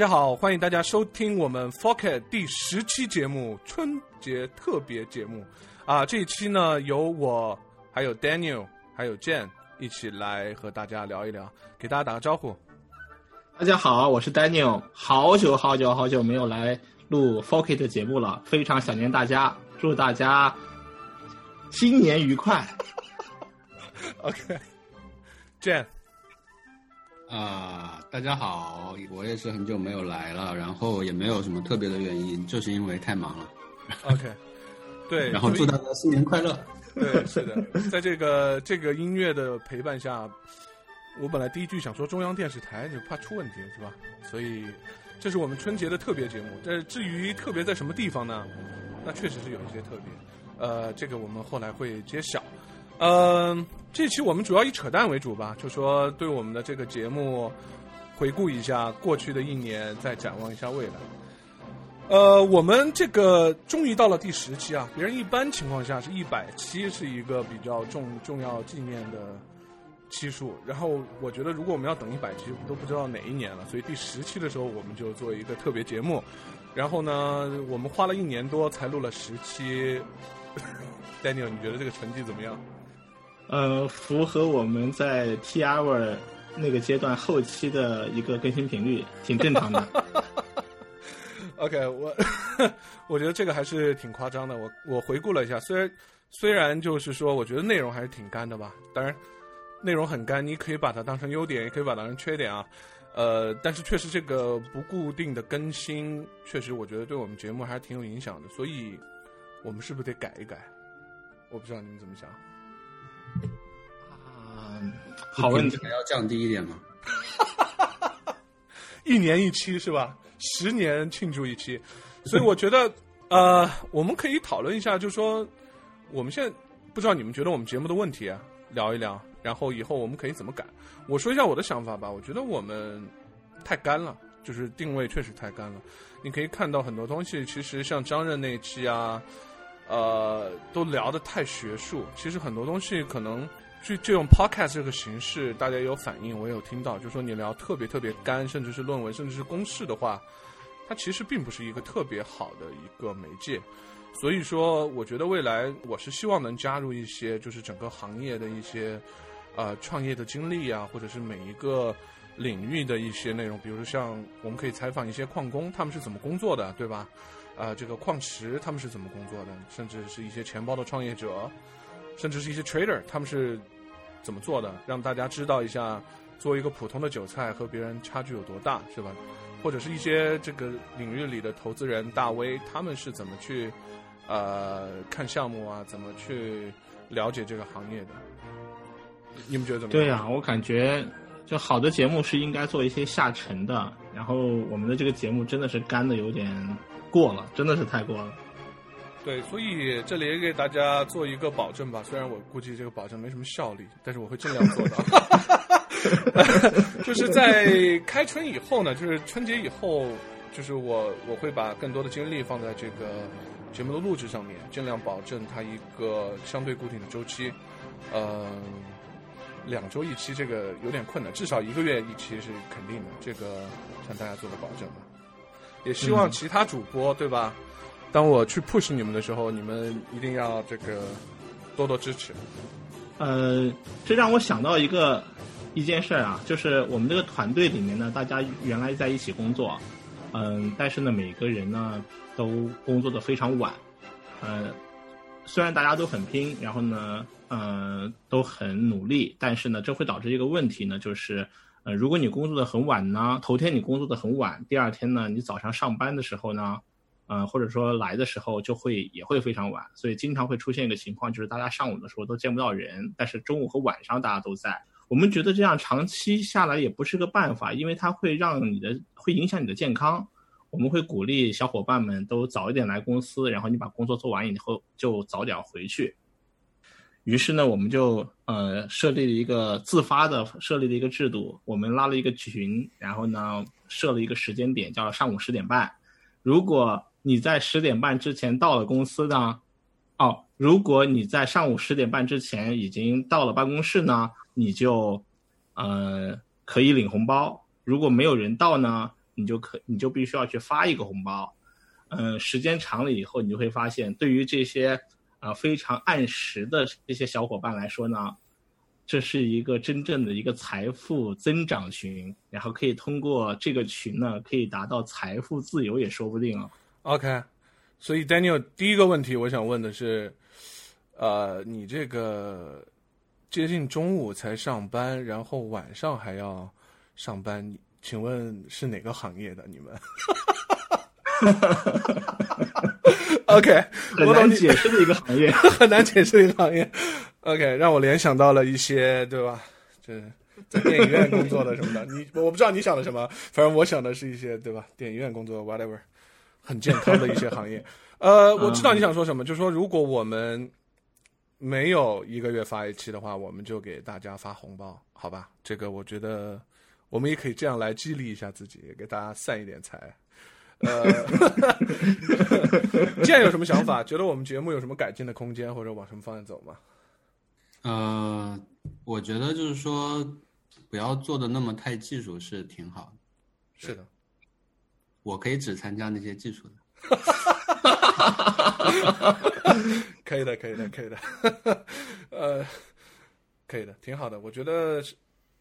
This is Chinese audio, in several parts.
家好，欢迎大家收听我们 f o c k 第十期节目春节特别节目啊！这一期呢，由我还有 Daniel 还有 Jane 一起来和大家聊一聊，给大家打个招呼。大家好，我是 Daniel，好久好久好久没有来录 f o c k 的节目了，非常想念大家，祝大家新年愉快。OK，Jane。啊，大家好，我也是很久没有来了，然后也没有什么特别的原因，就是因为太忙了。OK，对，然后祝大家新年快乐。对，是的，在这个这个音乐的陪伴下，我本来第一句想说中央电视台，就怕出问题，是吧？所以这是我们春节的特别节目。但至于特别在什么地方呢？那确实是有一些特别，呃，这个我们后来会揭晓。嗯，这期我们主要以扯淡为主吧，就说对我们的这个节目回顾一下过去的一年，再展望一下未来。呃，我们这个终于到了第十期啊，别人一般情况下是一百期是一个比较重重要纪念的期数，然后我觉得如果我们要等一百期，都不知道哪一年了，所以第十期的时候我们就做一个特别节目，然后呢，我们花了一年多才录了十期。Daniel，你觉得这个成绩怎么样？呃，符合我们在 T hour 那个阶段后期的一个更新频率，挺正常的。OK，我 我觉得这个还是挺夸张的。我我回顾了一下，虽然虽然就是说，我觉得内容还是挺干的吧。当然，内容很干，你可以把它当成优点，也可以把它当成缺点啊。呃，但是确实这个不固定的更新，确实我觉得对我们节目还是挺有影响的。所以，我们是不是得改一改？我不知道你们怎么想。啊，好问题，还要降低一点吗？一年一期是吧？十年庆祝一期，所以我觉得，呃，我们可以讨论一下，就是说，我们现在不知道你们觉得我们节目的问题啊，聊一聊，然后以后我们可以怎么改？我说一下我的想法吧。我觉得我们太干了，就是定位确实太干了。你可以看到很多东西，其实像张任那一期啊。呃，都聊得太学术。其实很多东西可能就就用 podcast 这个形式，大家有反应，我也有听到，就说你聊特别特别干，甚至是论文，甚至是公式的话，它其实并不是一个特别好的一个媒介。所以说，我觉得未来我是希望能加入一些，就是整个行业的一些呃创业的经历啊，或者是每一个领域的一些内容，比如说像我们可以采访一些矿工，他们是怎么工作的，对吧？啊，这个矿池他们是怎么工作的？甚至是一些钱包的创业者，甚至是一些 trader，他们是怎么做的？让大家知道一下，作为一个普通的韭菜和别人差距有多大，是吧？或者是一些这个领域里的投资人大 V，他们是怎么去呃看项目啊？怎么去了解这个行业的？你们觉得怎么样？对呀，我感觉就好的节目是应该做一些下沉的，然后我们的这个节目真的是干的有点。过了，真的是太过了。对，所以这里也给大家做一个保证吧。虽然我估计这个保证没什么效力，但是我会尽量做到。就是在开春以后呢，就是春节以后，就是我我会把更多的精力放在这个节目的录制上面，尽量保证它一个相对固定的周期。嗯，两周一期这个有点困难，至少一个月一期是肯定的。这个向大家做个保证吧。也希望其他主播对吧？当我去 push 你们的时候，你们一定要这个多多支持。呃，这让我想到一个一件事啊，就是我们这个团队里面呢，大家原来在一起工作，嗯，但是呢，每个人呢都工作的非常晚，呃，虽然大家都很拼，然后呢，呃，都很努力，但是呢，这会导致一个问题呢，就是。呃，如果你工作的很晚呢，头天你工作的很晚，第二天呢，你早上上班的时候呢，呃，或者说来的时候就会也会非常晚，所以经常会出现一个情况，就是大家上午的时候都见不到人，但是中午和晚上大家都在。我们觉得这样长期下来也不是个办法，因为它会让你的会影响你的健康。我们会鼓励小伙伴们都早一点来公司，然后你把工作做完以后就早点回去。于是呢，我们就呃设立了一个自发的设立了一个制度，我们拉了一个群，然后呢设了一个时间点，叫上午十点半。如果你在十点半之前到了公司呢，哦，如果你在上午十点半之前已经到了办公室呢，你就呃可以领红包。如果没有人到呢，你就可你就必须要去发一个红包。嗯，时间长了以后，你就会发现，对于这些。啊，非常按时的这些小伙伴来说呢，这是一个真正的一个财富增长群，然后可以通过这个群呢，可以达到财富自由也说不定啊。OK，所以 Daniel 第一个问题我想问的是，呃，你这个接近中午才上班，然后晚上还要上班，请问是哪个行业的？你们 OK，很难解释的一个行业，很难解释的一个行业。OK，让我联想到了一些，对吧？这在电影院工作的什么的，你我不知道你想的什么，反正我想的是一些，对吧？电影院工作，whatever，很健康的一些行业。呃，我知道你想说什么，就是说，如果我们没有一个月发一期的话，我们就给大家发红包，好吧？这个我觉得我们也可以这样来激励一下自己，给大家散一点财。呃，现在有什么想法？觉得我们节目有什么改进的空间，或者往什么方向走吗？呃，我觉得就是说，不要做的那么太技术是挺好的。是的，我可以只参加那些技术的。可以的，可以的，可以的。呃，可以的，挺好的。我觉得。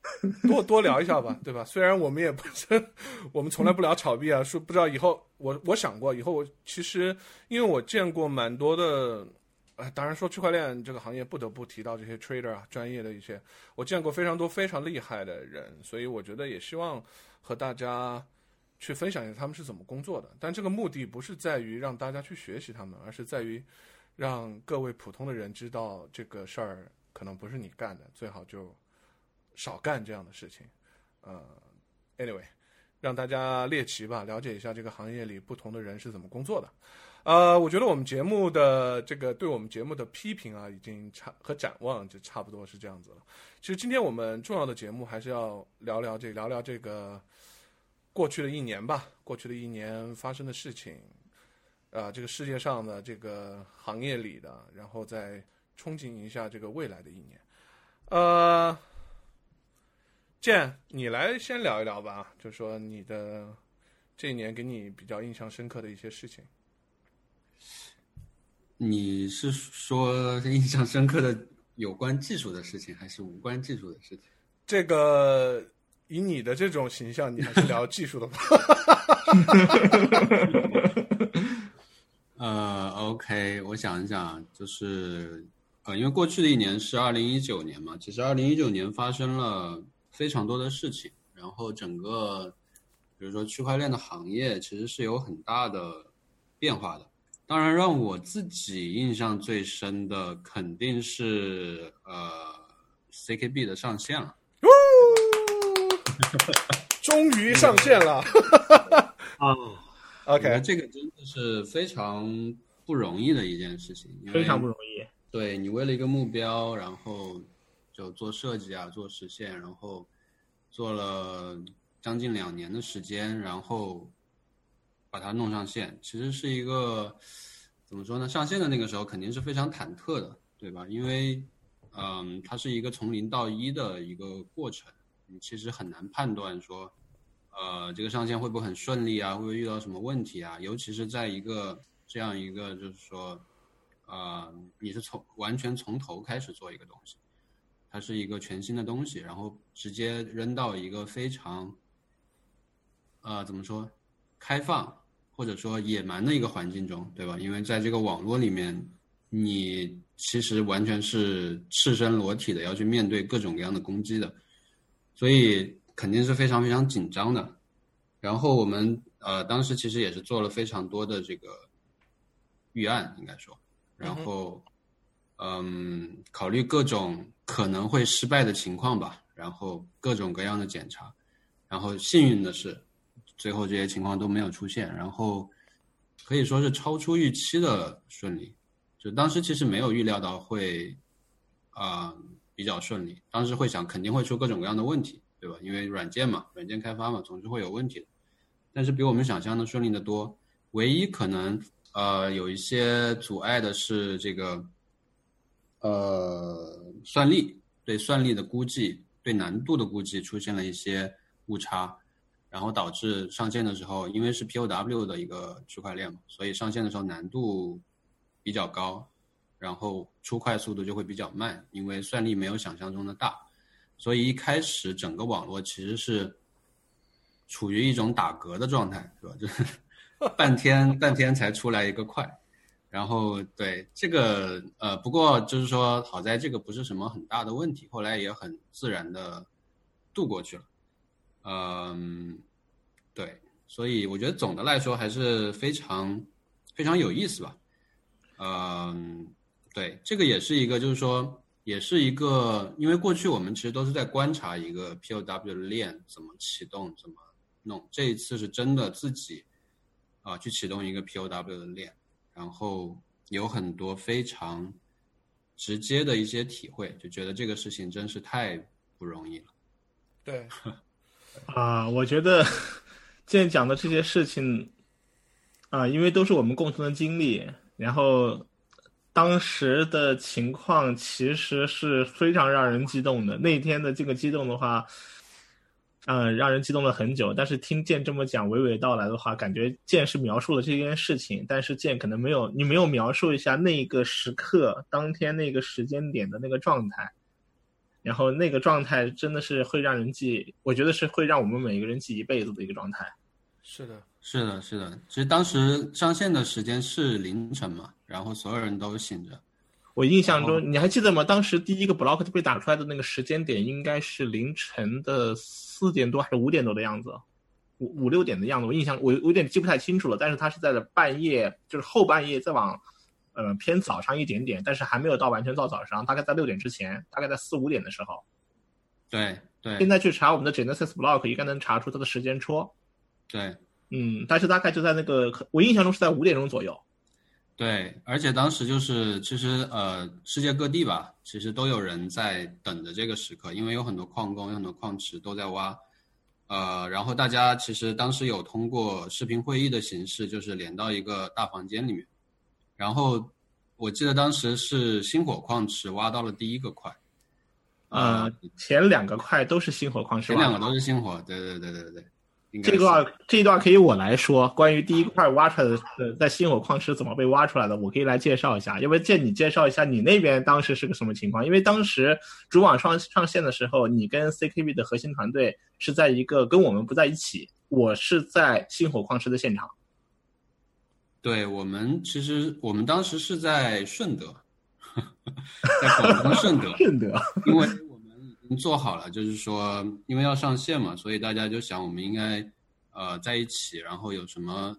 多多聊一下吧，对吧？虽然我们也不是，我们从来不聊炒币啊，说不知道以后我我想过以后，我其实因为我见过蛮多的，呃，当然说区块链这个行业不得不提到这些 trader 啊，专业的一些，我见过非常多非常厉害的人，所以我觉得也希望和大家去分享一下他们是怎么工作的。但这个目的不是在于让大家去学习他们，而是在于让各位普通的人知道这个事儿可能不是你干的，最好就。少干这样的事情，呃，anyway，让大家猎奇吧，了解一下这个行业里不同的人是怎么工作的。呃，我觉得我们节目的这个对我们节目的批评啊，已经差和展望就差不多是这样子了。其实今天我们重要的节目还是要聊聊这聊聊这个过去的一年吧，过去的一年发生的事情，啊，这个世界上的这个行业里的，然后再憧憬一下这个未来的一年，呃。建，你来先聊一聊吧，就说你的这一年给你比较印象深刻的一些事情。你是说印象深刻的有关技术的事情，还是无关技术的事情？这个以你的这种形象，你还是聊技术的吧。呃，OK，我想一想，就是呃，因为过去的一年是二零一九年嘛，其实二零一九年发生了。非常多的事情，然后整个，比如说区块链的行业其实是有很大的变化的。当然，让我自己印象最深的肯定是呃，CKB 的上线了。终于上线了！啊，OK，这个真的是非常不容易的一件事情，非常不容易。对你为了一个目标，然后。就做设计啊，做实现，然后做了将近两年的时间，然后把它弄上线。其实是一个怎么说呢？上线的那个时候肯定是非常忐忑的，对吧？因为嗯，它是一个从零到一的一个过程，你其实很难判断说，呃，这个上线会不会很顺利啊？会不会遇到什么问题啊？尤其是在一个这样一个就是说，呃，你是从完全从头开始做一个东西。它是一个全新的东西，然后直接扔到一个非常，呃，怎么说，开放或者说野蛮的一个环境中，对吧？因为在这个网络里面，你其实完全是赤身裸体的要去面对各种各样的攻击的，所以肯定是非常非常紧张的。然后我们呃当时其实也是做了非常多的这个预案，应该说，然后。嗯，考虑各种可能会失败的情况吧，然后各种各样的检查，然后幸运的是，最后这些情况都没有出现，然后可以说是超出预期的顺利。就当时其实没有预料到会啊、比较顺利，当时会想肯定会出各种各样的问题，对吧？因为软件嘛，软件开发嘛，总是会有问题的。但是比我们想象的顺利的多。唯一可能呃有一些阻碍的是这个呃算力对算力的估计对难度的估计出现了一些误差，然后导致上线的时候，因为是 POW 的一个区块链嘛，所以上线的时候难度比较高，然后出块速度就会比较慢，因为算力没有想象中的大，所以一开始整个网络其实是处于一种打嗝的状态，是吧？就是 半天半天才出来一个块，然后对这个呃，不过就是说好在这个不是什么很大的问题，后来也很自然的度过去了，嗯，对，所以我觉得总的来说还是非常非常有意思吧，嗯，对，这个也是一个就是说也是一个，因为过去我们其实都是在观察一个 POW 的链怎么启动怎么弄，这一次是真的自己。啊，去启动一个 POW 的链，然后有很多非常直接的一些体会，就觉得这个事情真是太不容易了。对，啊，我觉得 现在讲的这些事情啊，因为都是我们共同的经历，然后当时的情况其实是非常让人激动的。那天的这个激动的话。嗯，让人激动了很久。但是听剑这么讲，娓娓道来的话，感觉剑是描述了这件事情，但是剑可能没有你没有描述一下那个时刻、当天那个时间点的那个状态。然后那个状态真的是会让人记，我觉得是会让我们每个人记一辈子的一个状态。是的，是的，是的。其实当时上线的时间是凌晨嘛，然后所有人都醒着。我印象中，你还记得吗？当时第一个 block 被打出来的那个时间点，应该是凌晨的四点多还是五点多的样子，五五六点的样子。我印象我我有点记不太清楚了，但是它是在了半夜，就是后半夜再往，呃偏早上一点点，但是还没有到完全到早上，大概在六点之前，大概在四五点的时候。对对。现在去查我们的 Genesis block，应该能查出它的时间戳。对。嗯，但是大概就在那个，我印象中是在五点钟左右。对，而且当时就是其实呃，世界各地吧，其实都有人在等着这个时刻，因为有很多矿工、有很多矿池都在挖，呃，然后大家其实当时有通过视频会议的形式，就是连到一个大房间里面，然后我记得当时是星火矿池挖到了第一个块，呃，前两个块都是星火矿池，前两个都是星火，对对对对对。这段这一段可以我来说，关于第一块挖出来的，呃，在星火矿池怎么被挖出来的，我可以来介绍一下。要不见你介绍一下你那边当时是个什么情况？因为当时主网上上线的时候，你跟 CKB 的核心团队是在一个跟我们不在一起，我是在星火矿石的现场。对我们其实我们当时是在顺德，在广东顺德，顺德，因为。做好了，就是说，因为要上线嘛，所以大家就想，我们应该，呃，在一起，然后有什么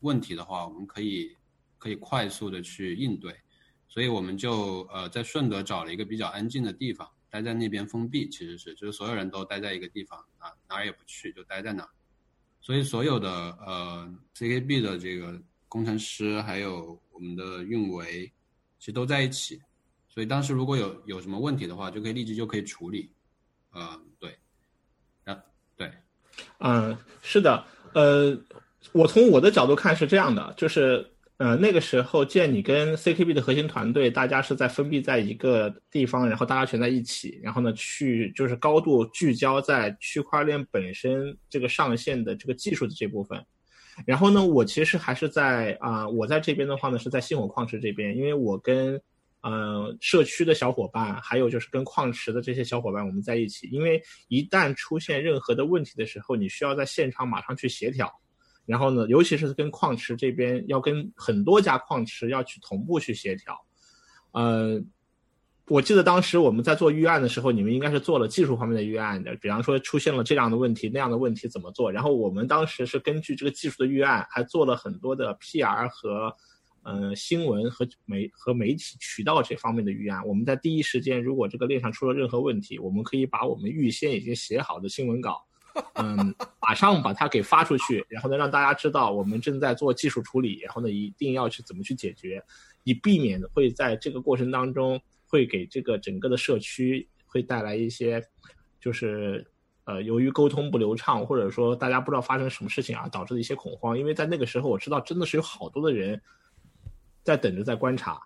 问题的话，我们可以可以快速的去应对，所以我们就呃在顺德找了一个比较安静的地方，待在那边封闭，其实是就是所有人都待在一个地方啊，哪儿也不去，就待在那儿，所以所有的呃 CKB 的这个工程师还有我们的运维，其实都在一起。所以当时如果有有什么问题的话，就可以立即就可以处理，呃，对，啊，对，嗯，是的，呃，我从我的角度看是这样的，就是呃那个时候见你跟 CKB 的核心团队，大家是在封闭在一个地方，然后大家全在一起，然后呢去就是高度聚焦在区块链本身这个上线的这个技术的这部分，然后呢我其实还是在啊我在这边的话呢是在星火矿池这边，因为我跟呃，社区的小伙伴，还有就是跟矿池的这些小伙伴，我们在一起。因为一旦出现任何的问题的时候，你需要在现场马上去协调。然后呢，尤其是跟矿池这边，要跟很多家矿池要去同步去协调。呃，我记得当时我们在做预案的时候，你们应该是做了技术方面的预案的，比方说出现了这样的问题、那样的问题怎么做。然后我们当时是根据这个技术的预案，还做了很多的 PR 和。呃，新闻和媒和媒体渠道这方面的预案，我们在第一时间，如果这个链上出了任何问题，我们可以把我们预先已经写好的新闻稿嗯，马上把它给发出去，然后呢，让大家知道我们正在做技术处理，然后呢，一定要去怎么去解决，以避免会在这个过程当中会给这个整个的社区会带来一些，就是呃，由于沟通不流畅，或者说大家不知道发生什么事情啊，导致的一些恐慌。因为在那个时候，我知道真的是有好多的人在等着在观察。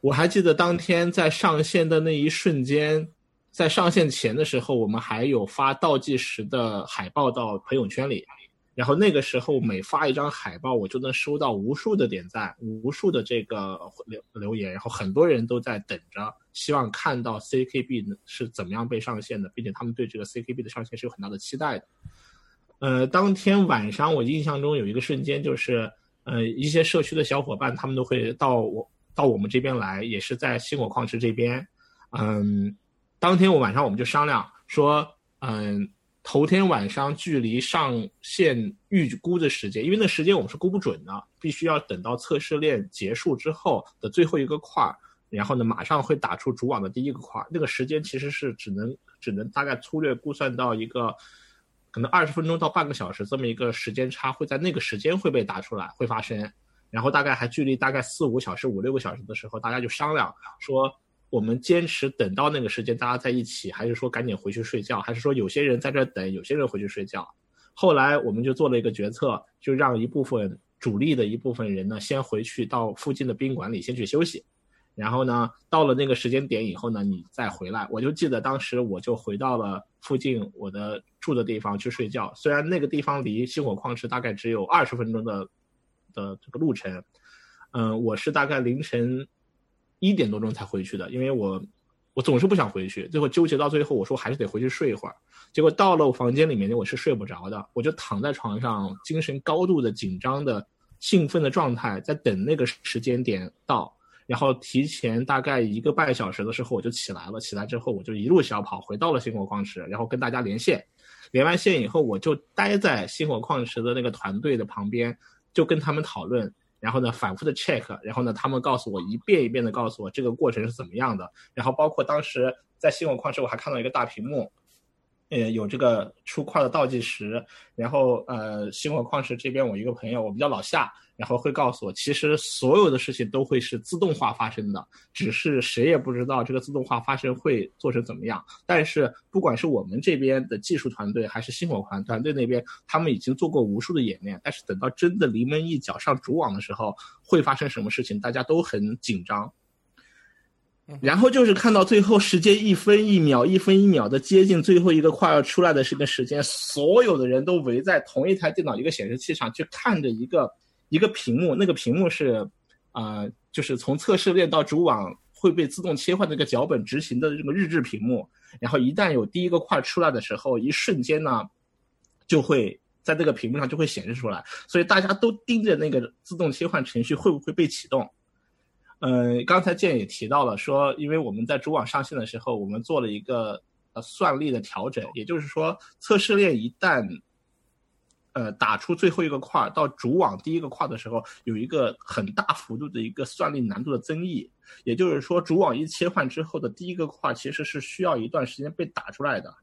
我还记得当天在上线的那一瞬间。在上线前的时候，我们还有发倒计时的海报到朋友圈里，然后那个时候每发一张海报，我就能收到无数的点赞，无数的这个留留言，然后很多人都在等着，希望看到 CKB 是怎么样被上线的，并且他们对这个 CKB 的上线是有很大的期待的。呃，当天晚上我印象中有一个瞬间，就是呃一些社区的小伙伴他们都会到我到我们这边来，也是在星火矿池这边，嗯。当天我晚上我们就商量说，嗯，头天晚上距离上线预估的时间，因为那时间我们是估不准的，必须要等到测试链结束之后的最后一个块儿，然后呢马上会打出主网的第一个块儿。那个时间其实是只能只能大概粗略估算到一个，可能二十分钟到半个小时这么一个时间差，会在那个时间会被打出来，会发生。然后大概还距离大概四五小时、五六个小时的时候，大家就商量说。我们坚持等到那个时间，大家在一起，还是说赶紧回去睡觉，还是说有些人在这等，有些人回去睡觉？后来我们就做了一个决策，就让一部分主力的一部分人呢，先回去到附近的宾馆里先去休息，然后呢，到了那个时间点以后呢，你再回来。我就记得当时我就回到了附近我的住的地方去睡觉，虽然那个地方离星火矿池大概只有二十分钟的的这个路程，嗯，我是大概凌晨。一点多钟才回去的，因为我我总是不想回去，最后纠结到最后，我说还是得回去睡一会儿。结果到了我房间里面，我是睡不着的，我就躺在床上，精神高度的紧张的兴奋的状态，在等那个时间点到。然后提前大概一个半小时的时候，我就起来了。起来之后，我就一路小跑回到了星火矿池，然后跟大家连线。连完线以后，我就待在星火矿池的那个团队的旁边，就跟他们讨论。然后呢，反复的 check，然后呢，他们告诉我一遍一遍的告诉我这个过程是怎么样的。然后包括当时在星火矿池，我还看到一个大屏幕，呃，有这个出块的倒计时。然后呃，新火矿石这边我一个朋友，我们叫老夏。然后会告诉我，其实所有的事情都会是自动化发生的，只是谁也不知道这个自动化发生会做成怎么样。但是不管是我们这边的技术团队，还是星火团团队那边，他们已经做过无数的演练。但是等到真的临门一脚上主网的时候，会发生什么事情，大家都很紧张。然后就是看到最后时间一分一秒、一分一秒的接近最后一个块要出来的这个时间，所有的人都围在同一台电脑一个显示器上去看着一个。一个屏幕，那个屏幕是，啊，就是从测试链到主网会被自动切换这个脚本执行的这个日志屏幕。然后一旦有第一个块出来的时候，一瞬间呢，就会在这个屏幕上就会显示出来。所以大家都盯着那个自动切换程序会不会被启动。嗯，刚才建也提到了说，因为我们在主网上线的时候，我们做了一个呃算力的调整，也就是说测试链一旦。呃，打出最后一个块到主网第一个块的时候，有一个很大幅度的一个算力难度的增益。也就是说，主网一切换之后的第一个块，其实是需要一段时间被打出来的。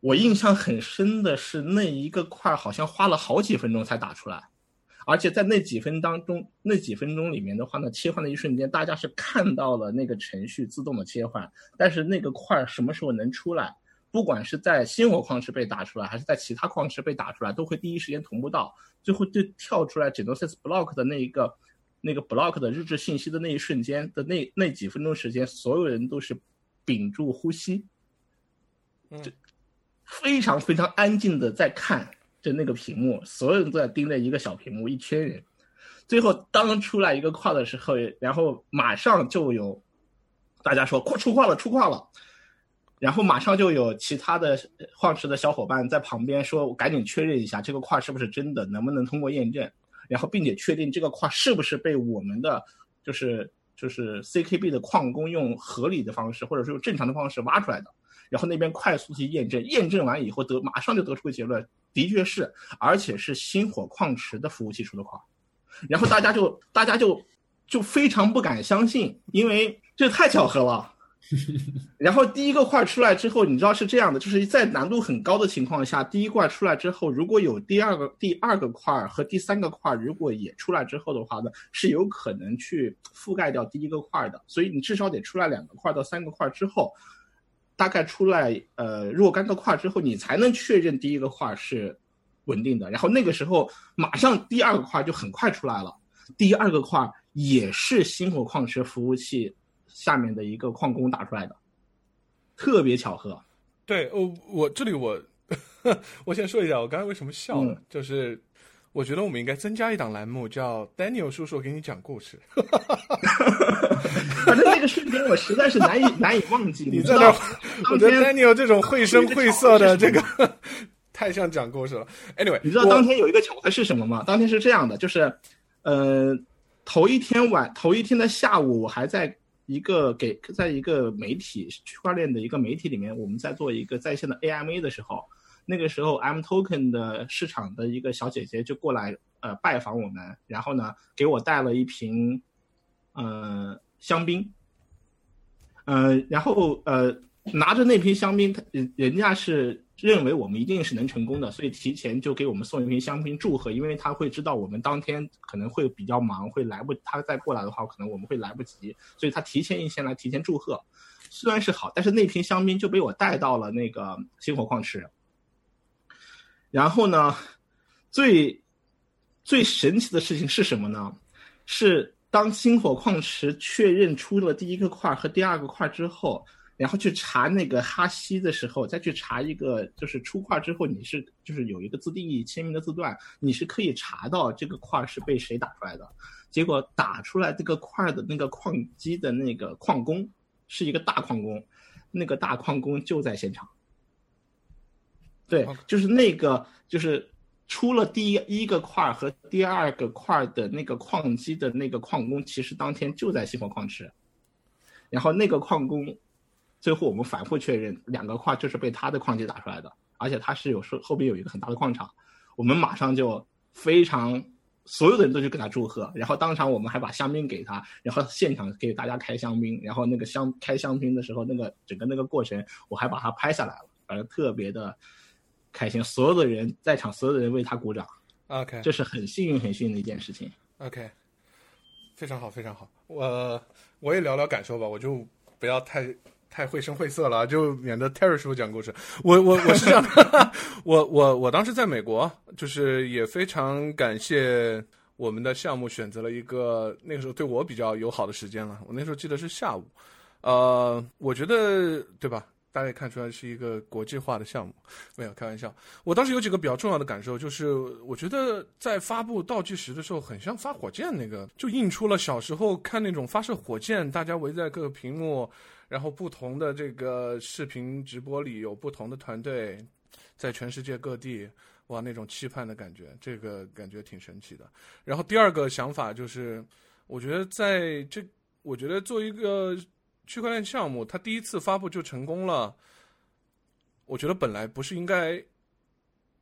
我印象很深的是，那一个块好像花了好几分钟才打出来，而且在那几分当中，那几分钟里面的话呢，切换的一瞬间，大家是看到了那个程序自动的切换，但是那个块什么时候能出来？不管是在星火矿池被打出来，还是在其他矿池被打出来，都会第一时间同步到，最后就跳出来 Genesis block 的那一个，那个 block 的日志信息的那一瞬间的那那几分钟时间，所有人都是屏住呼吸，就非常非常安静的在看就那个屏幕，所有人都在盯着一个小屏幕，一圈人，最后当出来一个矿的时候，然后马上就有大家说矿出矿了，出矿了。然后马上就有其他的矿池的小伙伴在旁边说：“我赶紧确认一下这个块是不是真的，能不能通过验证，然后并且确定这个块是不是被我们的就是就是 CKB 的矿工用合理的方式或者说用正常的方式挖出来的。然后那边快速去验证，验证完以后得马上就得出个结论，的确是，而且是星火矿池的服务器出的块。然后大家就大家就就非常不敢相信，因为这太巧合了。”然后第一个块出来之后，你知道是这样的，就是在难度很高的情况下，第一块出来之后，如果有第二个第二个块和第三个块如果也出来之后的话呢，是有可能去覆盖掉第一个块的。所以你至少得出来两个块到三个块之后，大概出来呃若干个块之后，你才能确认第一个块是稳定的。然后那个时候马上第二个块就很快出来了，第二个块也是星火矿池服务器。下面的一个矿工打出来的，特别巧合。对，哦，我这里我 我先说一下，我刚才为什么笑了，就是我觉得我们应该增加一档栏目，叫 Daniel 叔叔给你讲故事。反正那个瞬间我实在是难以 难以忘记。你在那，我觉得 Daniel 这种绘声绘色的这个太像讲故事了。Anyway，你知道当天有一个巧合是什么吗？当天是这样的，就是呃，头一天晚头一天的下午，我还在。一个给在一个媒体区块链的一个媒体里面，我们在做一个在线的 AMA 的时候，那个时候 M Token 的市场的一个小姐姐就过来呃拜访我们，然后呢给我带了一瓶呃香槟，呃然后呃拿着那瓶香槟，人人家是。认为我们一定是能成功的，所以提前就给我们送一瓶香槟祝贺，因为他会知道我们当天可能会比较忙，会来不，他再过来的话，可能我们会来不及，所以他提前一天来提前祝贺，虽然是好，但是那瓶香槟就被我带到了那个星火矿池，然后呢，最最神奇的事情是什么呢？是当星火矿池确认出了第一个块和第二个块之后。然后去查那个哈希的时候，再去查一个就是出块之后，你是就是有一个自定义签名的字段，你是可以查到这个块是被谁打出来的。结果打出来这个块的那个矿机的那个矿工是一个大矿工，那个大矿工就在现场。对，就是那个就是出了第一一个块和第二个块的那个矿机的那个矿工，其实当天就在西方矿池，然后那个矿工。最后我们反复确认，两个矿就是被他的矿机打出来的，而且他是有说后边有一个很大的矿场，我们马上就非常所有的人都去给他祝贺，然后当场我们还把香槟给他，然后现场给大家开香槟，然后那个香开香槟的时候，那个整个那个过程我还把它拍下来了，反正特别的开心，所有的人在场，所有的人为他鼓掌。OK，这是很幸运很幸运的一件事情。OK，非常好非常好，我我也聊聊感受吧，我就不要太。太绘声绘色了，就免得 Terry 师傅讲故事。我我我是这样，我我我当时在美国，就是也非常感谢我们的项目选择了一个那个时候对我比较友好的时间了。我那时候记得是下午，呃，我觉得对吧？大家也看出来是一个国际化的项目，没有开玩笑。我当时有几个比较重要的感受，就是我觉得在发布倒计时的时候，很像发火箭那个，就印出了小时候看那种发射火箭，大家围在各个屏幕。然后不同的这个视频直播里有不同的团队，在全世界各地，哇，那种期盼的感觉，这个感觉挺神奇的。然后第二个想法就是，我觉得在这，我觉得做一个区块链项目，它第一次发布就成功了，我觉得本来不是应该，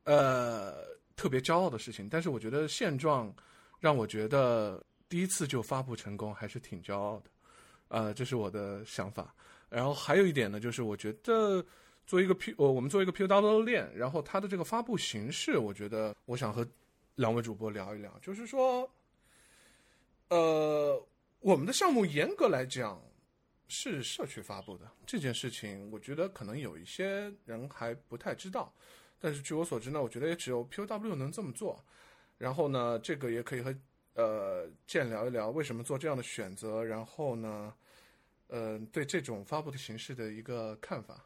呃，特别骄傲的事情。但是我觉得现状让我觉得第一次就发布成功还是挺骄傲的。呃，这是我的想法。然后还有一点呢，就是我觉得做一个 P，我我们做一个 POW 链，然后它的这个发布形式，我觉得我想和两位主播聊一聊，就是说，呃，我们的项目严格来讲是社区发布的这件事情，我觉得可能有一些人还不太知道。但是据我所知呢，我觉得也只有 POW 能这么做。然后呢，这个也可以和。呃，见聊一聊为什么做这样的选择，然后呢，呃，对这种发布的形式的一个看法。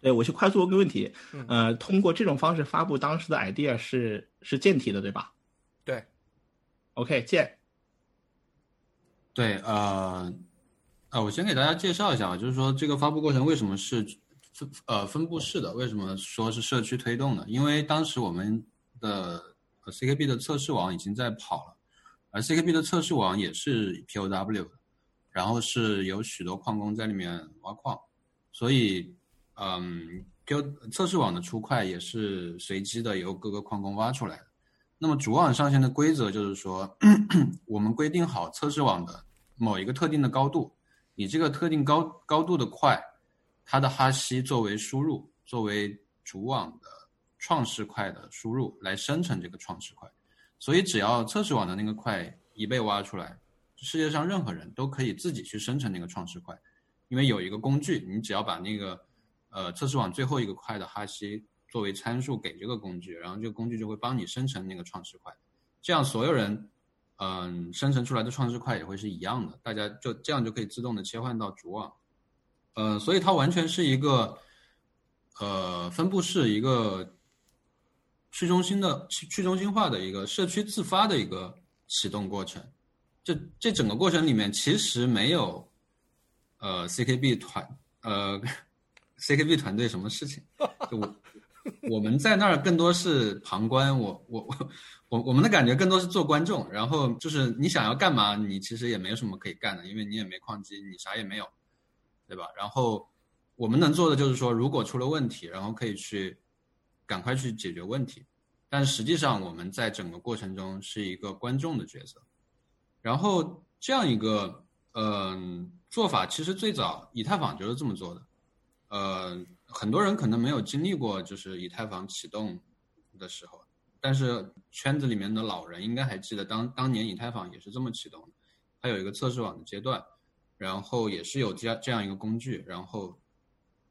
对，我去快速问个问题，呃，通过这种方式发布当时的 idea 是是健体的，对吧？对。OK，健。对，呃，啊，我先给大家介绍一下啊，就是说这个发布过程为什么是分呃分布式的？为什么说是社区推动的？因为当时我们的。CKB 的测试网已经在跑了，而 CKB 的测试网也是 POW，然后是有许多矿工在里面挖矿，所以，嗯，PO 测试网的出块也是随机的，由各个矿工挖出来的。那么主网上线的规则就是说，我们规定好测试网的某一个特定的高度，你这个特定高高度的块，它的哈希作为输入，作为主网的创世块的输入来生成这个创世块。所以只要测试网的那个块一被挖出来，世界上任何人都可以自己去生成那个创世块，因为有一个工具，你只要把那个呃测试网最后一个块的哈希作为参数给这个工具，然后这个工具就会帮你生成那个创世块，这样所有人。嗯，生成出来的创世块也会是一样的，大家就这样就可以自动的切换到主网。呃，所以它完全是一个呃分布式一个去中心的去去中心化的一个社区自发的一个启动过程。这这整个过程里面其实没有呃 CKB 团呃 CKB 团队什么事情，就我我们在那儿更多是旁观，我我我。我我们的感觉更多是做观众，然后就是你想要干嘛，你其实也没有什么可以干的，因为你也没矿机，你啥也没有，对吧？然后我们能做的就是说，如果出了问题，然后可以去赶快去解决问题。但实际上我们在整个过程中是一个观众的角色。然后这样一个嗯做法，其实最早以太坊就是这么做的。呃，很多人可能没有经历过，就是以太坊启动的时候。但是圈子里面的老人应该还记得，当当年以太坊也是这么启动的，它有一个测试网的阶段，然后也是有这样这样一个工具，然后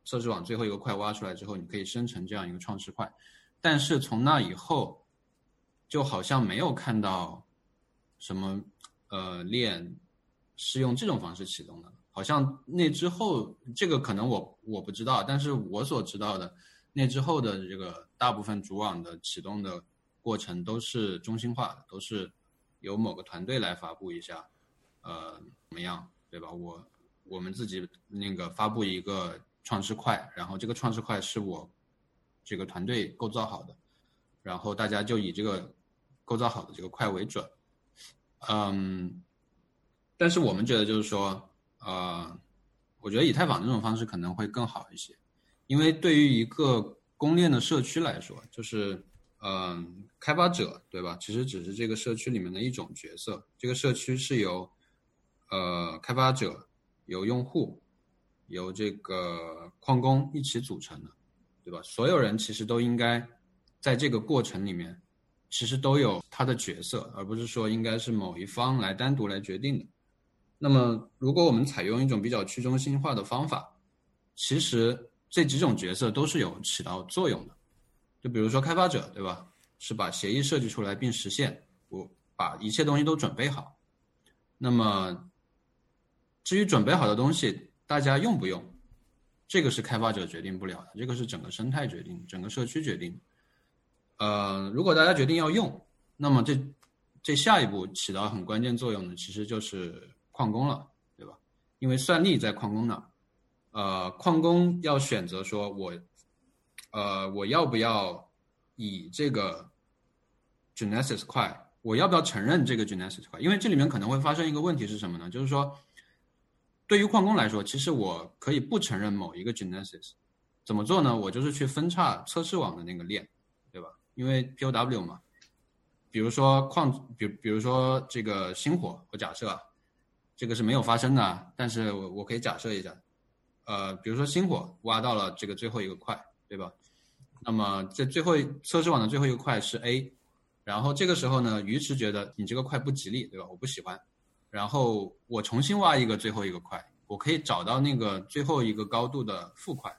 测试网最后一个块挖出来之后，你可以生成这样一个创世块。但是从那以后，就好像没有看到什么呃链是用这种方式启动的，好像那之后这个可能我我不知道，但是我所知道的那之后的这个大部分主网的启动的。过程都是中心化的，都是由某个团队来发布一下，呃，怎么样，对吧？我我们自己那个发布一个创世块，然后这个创世块是我这个团队构造好的，然后大家就以这个构造好的这个块为准，嗯，但是我们觉得就是说，呃，我觉得以太坊这种方式可能会更好一些，因为对于一个公链的社区来说，就是。嗯，开发者对吧？其实只是这个社区里面的一种角色。这个社区是由呃开发者、由用户、由这个矿工一起组成的，对吧？所有人其实都应该在这个过程里面，其实都有他的角色，而不是说应该是某一方来单独来决定的。那么，如果我们采用一种比较去中心化的方法，其实这几种角色都是有起到作用的。就比如说开发者，对吧？是把协议设计出来并实现，我把一切东西都准备好。那么，至于准备好的东西，大家用不用，这个是开发者决定不了的，这个是整个生态决定，整个社区决定。呃，如果大家决定要用，那么这这下一步起到很关键作用的，其实就是矿工了，对吧？因为算力在矿工那儿，呃，矿工要选择说我。呃，我要不要以这个 Genesis 块？我要不要承认这个 Genesis 块？因为这里面可能会发生一个问题是什么呢？就是说，对于矿工来说，其实我可以不承认某一个 Genesis。怎么做呢？我就是去分叉测试网的那个链，对吧？因为 POW 嘛。比如说矿，比比如说这个星火，我假设这个是没有发生的，但是我我可以假设一下，呃，比如说星火挖到了这个最后一个块。对吧？那么在最后测试网的最后一个块是 A，然后这个时候呢，鱼池觉得你这个块不吉利，对吧？我不喜欢，然后我重新挖一个最后一个块，我可以找到那个最后一个高度的负块，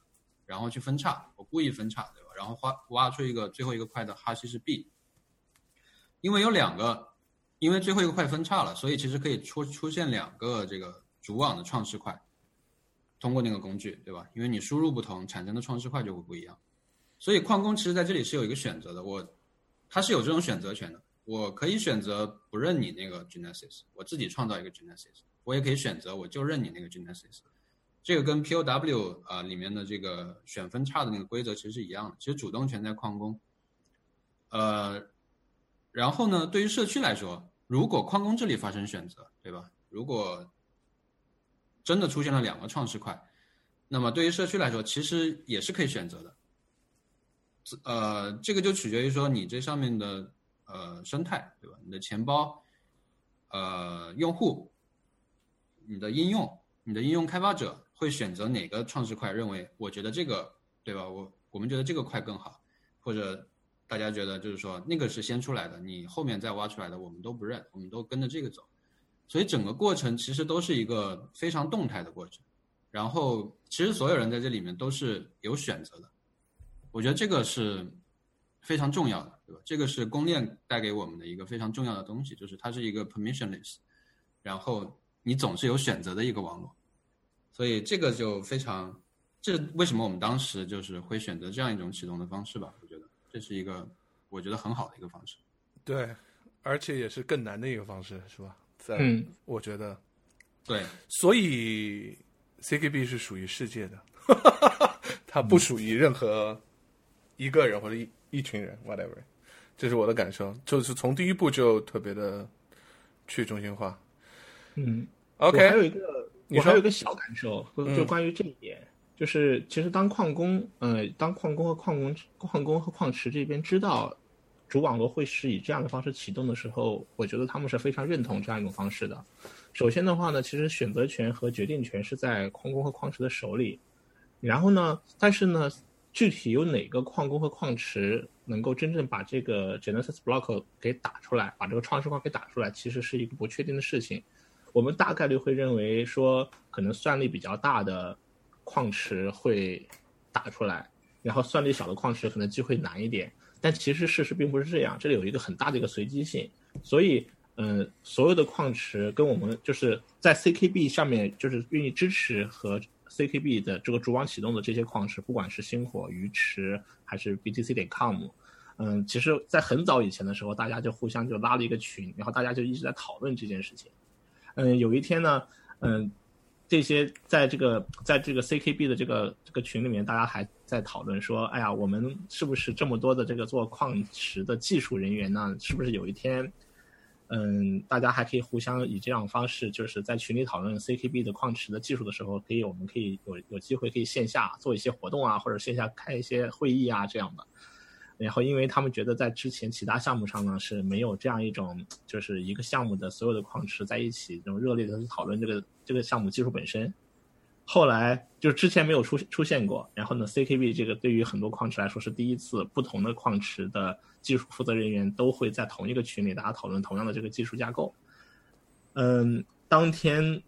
然后去分叉，我故意分叉，对吧？然后挖挖出一个最后一个块的哈希是 B，因为有两个，因为最后一个块分叉了，所以其实可以出出现两个这个主网的创世块。通过那个工具，对吧？因为你输入不同，产生的创世块就会不一样。所以矿工其实在这里是有一个选择的，我他是有这种选择权的。我可以选择不认你那个 Genesis，我自己创造一个 Genesis。我也可以选择我就认你那个 Genesis。这个跟 POW 啊里面的这个选分叉的那个规则其实是一样的。其实主动权在矿工。呃，然后呢，对于社区来说，如果矿工这里发生选择，对吧？如果真的出现了两个创世块，那么对于社区来说，其实也是可以选择的。呃，这个就取决于说你这上面的呃生态，对吧？你的钱包、呃用户、你的应用、你的应用开发者会选择哪个创世块，认为我觉得这个对吧？我我们觉得这个块更好，或者大家觉得就是说那个是先出来的，你后面再挖出来的我们都不认，我们都跟着这个走。所以整个过程其实都是一个非常动态的过程。然后其实所有人在这里面都是有选择的，我觉得这个是非常重要的，对吧？这个是公链带给我们的一个非常重要的东西，就是它是一个 permissionless，然后你总是有选择的一个网络。所以这个就非常，这为什么我们当时就是会选择这样一种启动的方式吧？这是一个我觉得很好的一个方式。对，而且也是更难的一个方式，是吧？在嗯，我觉得，对，所以 CKB 是属于世界的，它不属于任何一个人或者一一群人，whatever，这是我的感受，就是从第一步就特别的去中心化。嗯，，OK，还有一个，我还有一个小感受，嗯。就关于这一点，就是其实当矿工，呃，当矿工和矿工、矿工和矿池这边知道主网络会是以这样的方式启动的时候，我觉得他们是非常认同这样一种方式的。首先的话呢，其实选择权和决定权是在矿工和矿池的手里，然后呢，但是呢，具体有哪个矿工和矿池能够真正把这个 Genesis block 给打出来，把这个创世块给打出来，其实是一个不确定的事情。我们大概率会认为说，可能算力比较大的矿池会打出来，然后算力小的矿池可能机会难一点。但其实事实并不是这样，这里有一个很大的一个随机性，所以，嗯、所有的矿池跟我们就是在 CKB 上面就是愿意支持和 CKB 的这个主网启动的这些矿池，不管是星火、鱼池还是 BTC 点 com，嗯，其实，在很早以前的时候，大家就互相就拉了一个群，然后大家就一直在讨论这件事情。嗯，有一天呢，嗯，这些在这个在这个 CKB 的这个这个群里面，大家还在讨论说，哎呀，我们是不是这么多的这个做矿池的技术人员呢？是不是有一天，嗯，大家还可以互相以这样方式，就是在群里讨论 CKB 的矿池的技术的时候，可以我们可以有有机会可以线下做一些活动啊，或者线下开一些会议啊这样的。然后，因为他们觉得在之前其他项目上呢是没有这样一种，就是一个项目的所有的矿池在一起，这种热烈的讨论这个这个项目技术本身。后来就之前没有出出现过，然后呢，CKB 这个对于很多矿池来说是第一次，不同的矿池的技术负责人员都会在同一个群里，大家讨论同样的这个技术架构。嗯，当天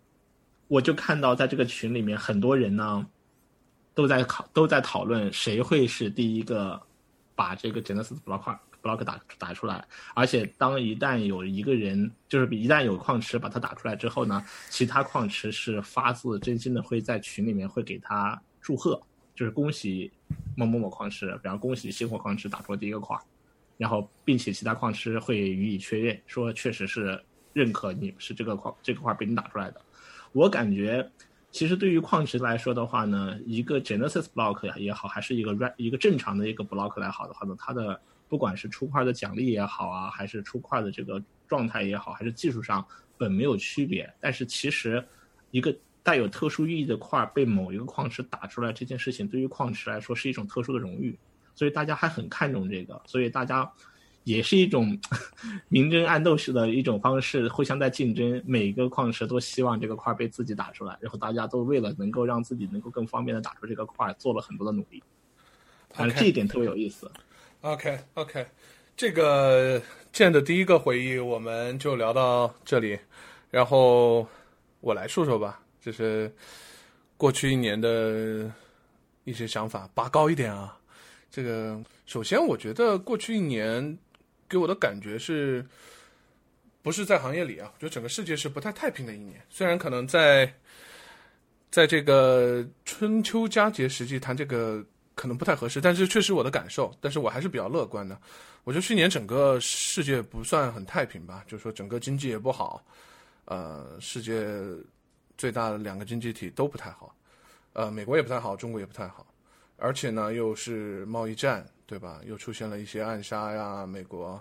我就看到在这个群里面很多人呢都在考都在讨论谁会是第一个把这个 Genesis block block 打打出来，而且当一旦有一个人，就是一旦有矿池把它打出来之后呢，其他矿池是发自真心的会在群里面会给他祝贺，就是恭喜某某某矿池，然后恭喜星火矿池打出了第一个块，然后并且其他矿池会予以确认，说确实是认可你是这个矿这个块被你打出来的。我感觉，其实对于矿池来说的话呢，一个 Genesis block 也好，还是一个 r 一个正常的一个 block 来好的话呢，它的不管是出块的奖励也好啊，还是出块的这个状态也好，还是技术上本没有区别，但是其实一个带有特殊意义的块被某一个矿池打出来这件事情，对于矿池来说是一种特殊的荣誉，所以大家还很看重这个，所以大家也是一种 明争暗斗式的一种方式，互相在竞争，每个矿石都希望这个块被自己打出来，然后大家都为了能够让自己能够更方便的打出这个块，做了很多的努力，反正这一点特别有意思。OK OK，这个剑的第一个回忆我们就聊到这里，然后我来说说吧，就是过去一年的一些想法，拔高一点啊。这个首先，我觉得过去一年给我的感觉是，不是在行业里啊，我觉得整个世界是不太太平的一年。虽然可能在在这个春秋佳节时期谈这个可能不太合适，但是确实我的感受，但是我还是比较乐观的。我觉得去年整个世界不算很太平吧，就是说整个经济也不好，呃，世界最大的两个经济体都不太好，呃，美国也不太好，中国也不太好，而且呢又是贸易战，对吧？又出现了一些暗杀呀，美国，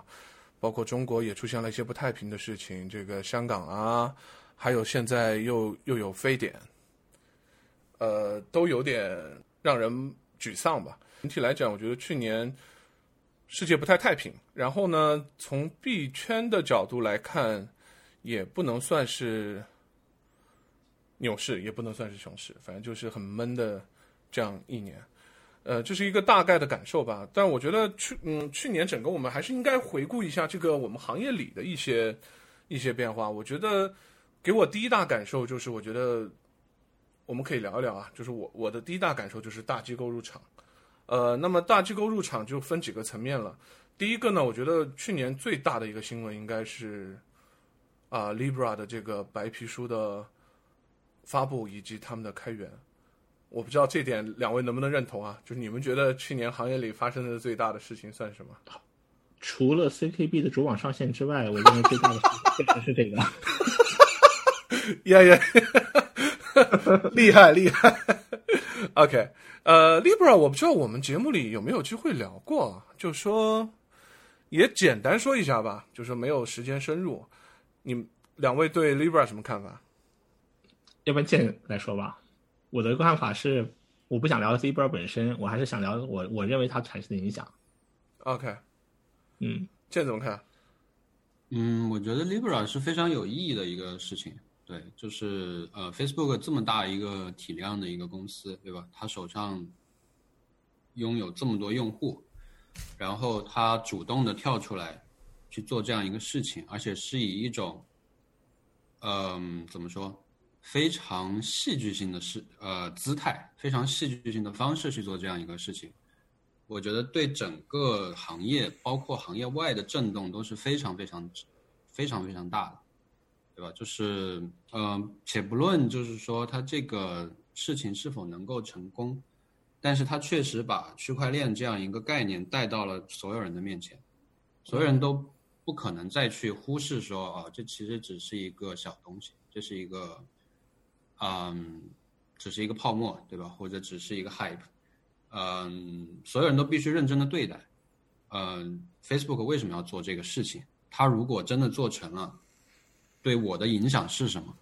包括中国也出现了一些不太平的事情，这个香港啊，还有现在又又有非典，呃，都有点让人沮丧吧。整体来讲，我觉得去年世界不太太平。然后呢，从币圈的角度来看，也不能算是牛市，也不能算是熊市，反正就是很闷的这样一年。呃，这是一个大概的感受吧。但我觉得去嗯去年整个我们还是应该回顾一下这个我们行业里的一些一些变化。我觉得给我第一大感受就是，我觉得我们可以聊一聊啊，就是我我的第一大感受就是大机构入场。呃，那么大机构入场就分几个层面了。第一个呢，我觉得去年最大的一个新闻应该是啊 Libra 的这个白皮书的发布以及他们的开源。我不知道这点两位能不能认同啊？就是你们觉得去年行业里发生的最大的事情算什么？除了 CKB 的主网上线之外，我认为最大的事情确实是这个。呀呀，厉害厉害。OK，呃，Libra，我不知道我们节目里有没有机会聊过，就说也简单说一下吧，就说没有时间深入。你们两位对 Libra 什么看法？要不然剑来说吧。我的看法是，我不想聊 Zebra 本身，我还是想聊我我认为它产生的影响。OK，嗯，这怎么看？嗯，我觉得 Libra 是非常有意义的一个事情。对，就是呃，Facebook 这么大一个体量的一个公司，对吧？他手上拥有这么多用户，然后他主动的跳出来去做这样一个事情，而且是以一种，嗯，怎么说？非常戏剧性的事，呃，姿态非常戏剧性的方式去做这样一个事情，我觉得对整个行业，包括行业外的震动都是非常非常非常非常大的，对吧？就是，嗯，且不论就是说它这个事情是否能够成功，但是它确实把区块链这样一个概念带到了所有人的面前，所有人都不可能再去忽视说，啊，这其实只是一个小东西，这是一个。嗯，只是一个泡沫，对吧？或者只是一个 hype，嗯，所有人都必须认真的对待。嗯，Facebook 为什么要做这个事情？它如果真的做成了，对我的影响是什么？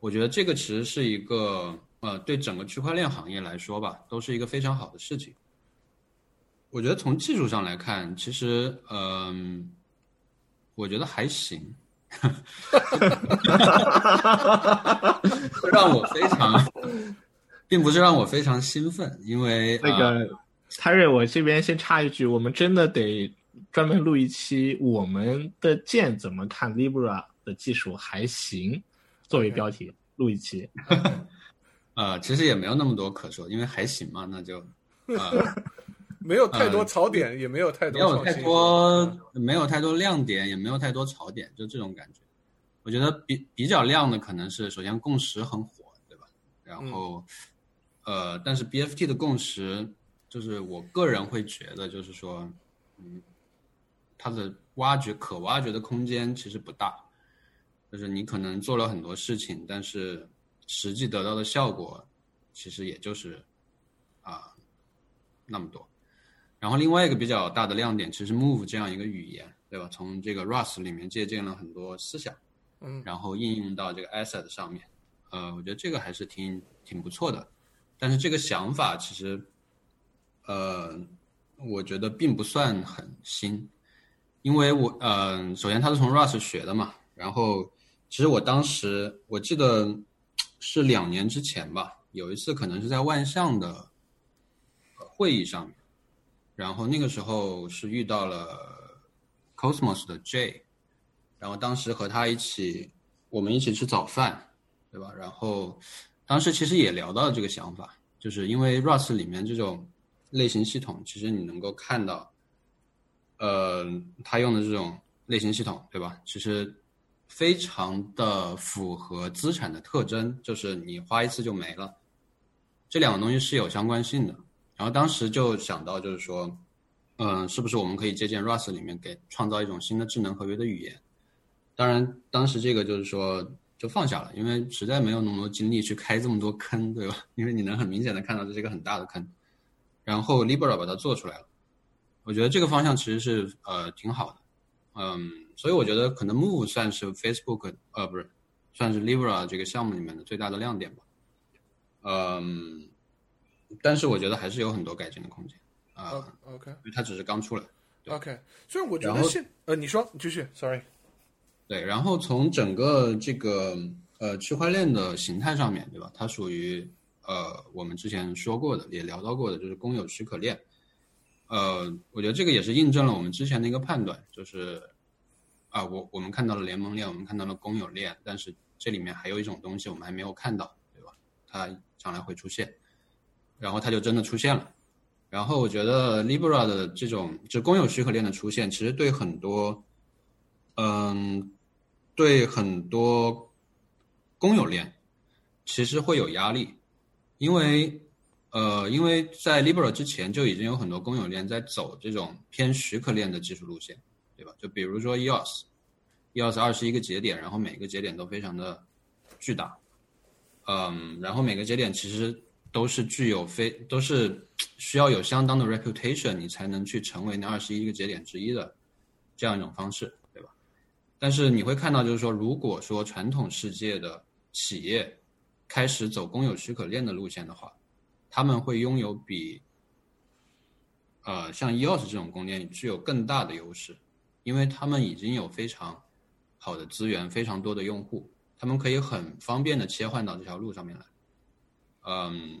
我觉得这个其实是一个，呃，对整个区块链行业来说吧，都是一个非常好的事情。我觉得从技术上来看，其实，嗯，我觉得还行。哈哈哈让我非常，并不是让我非常兴奋，因为那个泰瑞，我这边先插一句，我们真的得专门录一期，我们的剑怎么看 Libra 的技术还行，作为标题录一期。呃，其实也没有那么多可说，因为还行嘛，那就啊。没有太多槽点，也没有太多，没有太多，没有太多亮点，也没有太多槽点，就这种感觉。我觉得比比较亮的可能是，首先共识很火，对吧？然后，呃，但是 BFT 的共识，就是我个人会觉得，就是说，嗯，它的挖掘可挖掘的空间其实不大，就是你可能做了很多事情，但是实际得到的效果，其实也就是啊那么多。然后另外一个比较大的亮点，其实 Move 这样一个语言，对吧？从这个 Rust 里面借鉴了很多思想，嗯，然后应用到这个 Asset 上面，呃，我觉得这个还是挺挺不错的。但是这个想法其实，呃，我觉得并不算很新，因为我，嗯，首先他是从 Rust 学的嘛，然后其实我当时我记得是两年之前吧，有一次可能是在万象的会议上面。然后那个时候是遇到了 Cosmos 的 J，然后当时和他一起，我们一起吃早饭，对吧？然后当时其实也聊到了这个想法，就是因为 Rust 里面这种类型系统，其实你能够看到，呃，他用的这种类型系统，对吧？其实非常的符合资产的特征，就是你花一次就没了，这两个东西是有相关性的。然后当时就想到，就是说，嗯，是不是我们可以借鉴 Rust 里面给创造一种新的智能合约的语言？当然，当时这个就是说就放下了，因为实在没有那么多精力去开这么多坑，对吧？因为你能很明显的看到这是一个很大的坑。然后 Libra 把它做出来了，我觉得这个方向其实是呃挺好的，嗯，所以我觉得可能 Move 算是 Facebook 呃不是，算是 Libra 这个项目里面的最大的亮点吧，嗯。但是我觉得还是有很多改进的空间啊。OK，因为它只是刚出来。OK，所以我觉得现呃，你说你继续，Sorry。对，然后从整个这个呃区块链的形态上面，对吧？它属于呃我们之前说过的，也聊到过的，就是公有许可链。呃，我觉得这个也是印证了我们之前的一个判断，就是啊，我我们看到了联盟链，我们看到了公有链，但是这里面还有一种东西我们还没有看到，对吧？它将来会出现，然后它就真的出现了。然后我觉得 Libra 的这种就公有许可链的出现，其实对很多，嗯，对很多公有链其实会有压力，因为。呃，因为在 Libra 之前就已经有很多公有链在走这种偏许可链的技术路线，对吧？就比如说 EOS，EOS 二十一个节点，然后每个节点都非常的巨大，嗯，然后每个节点其实都是具有非都是需要有相当的 reputation，你才能去成为那二十一个节点之一的这样一种方式，对吧？但是你会看到，就是说，如果说传统世界的企业开始走公有许可链的路线的话，他们会拥有比，呃，像 EOS 这种公链具有更大的优势，因为他们已经有非常好的资源、非常多的用户，他们可以很方便的切换到这条路上面来。嗯，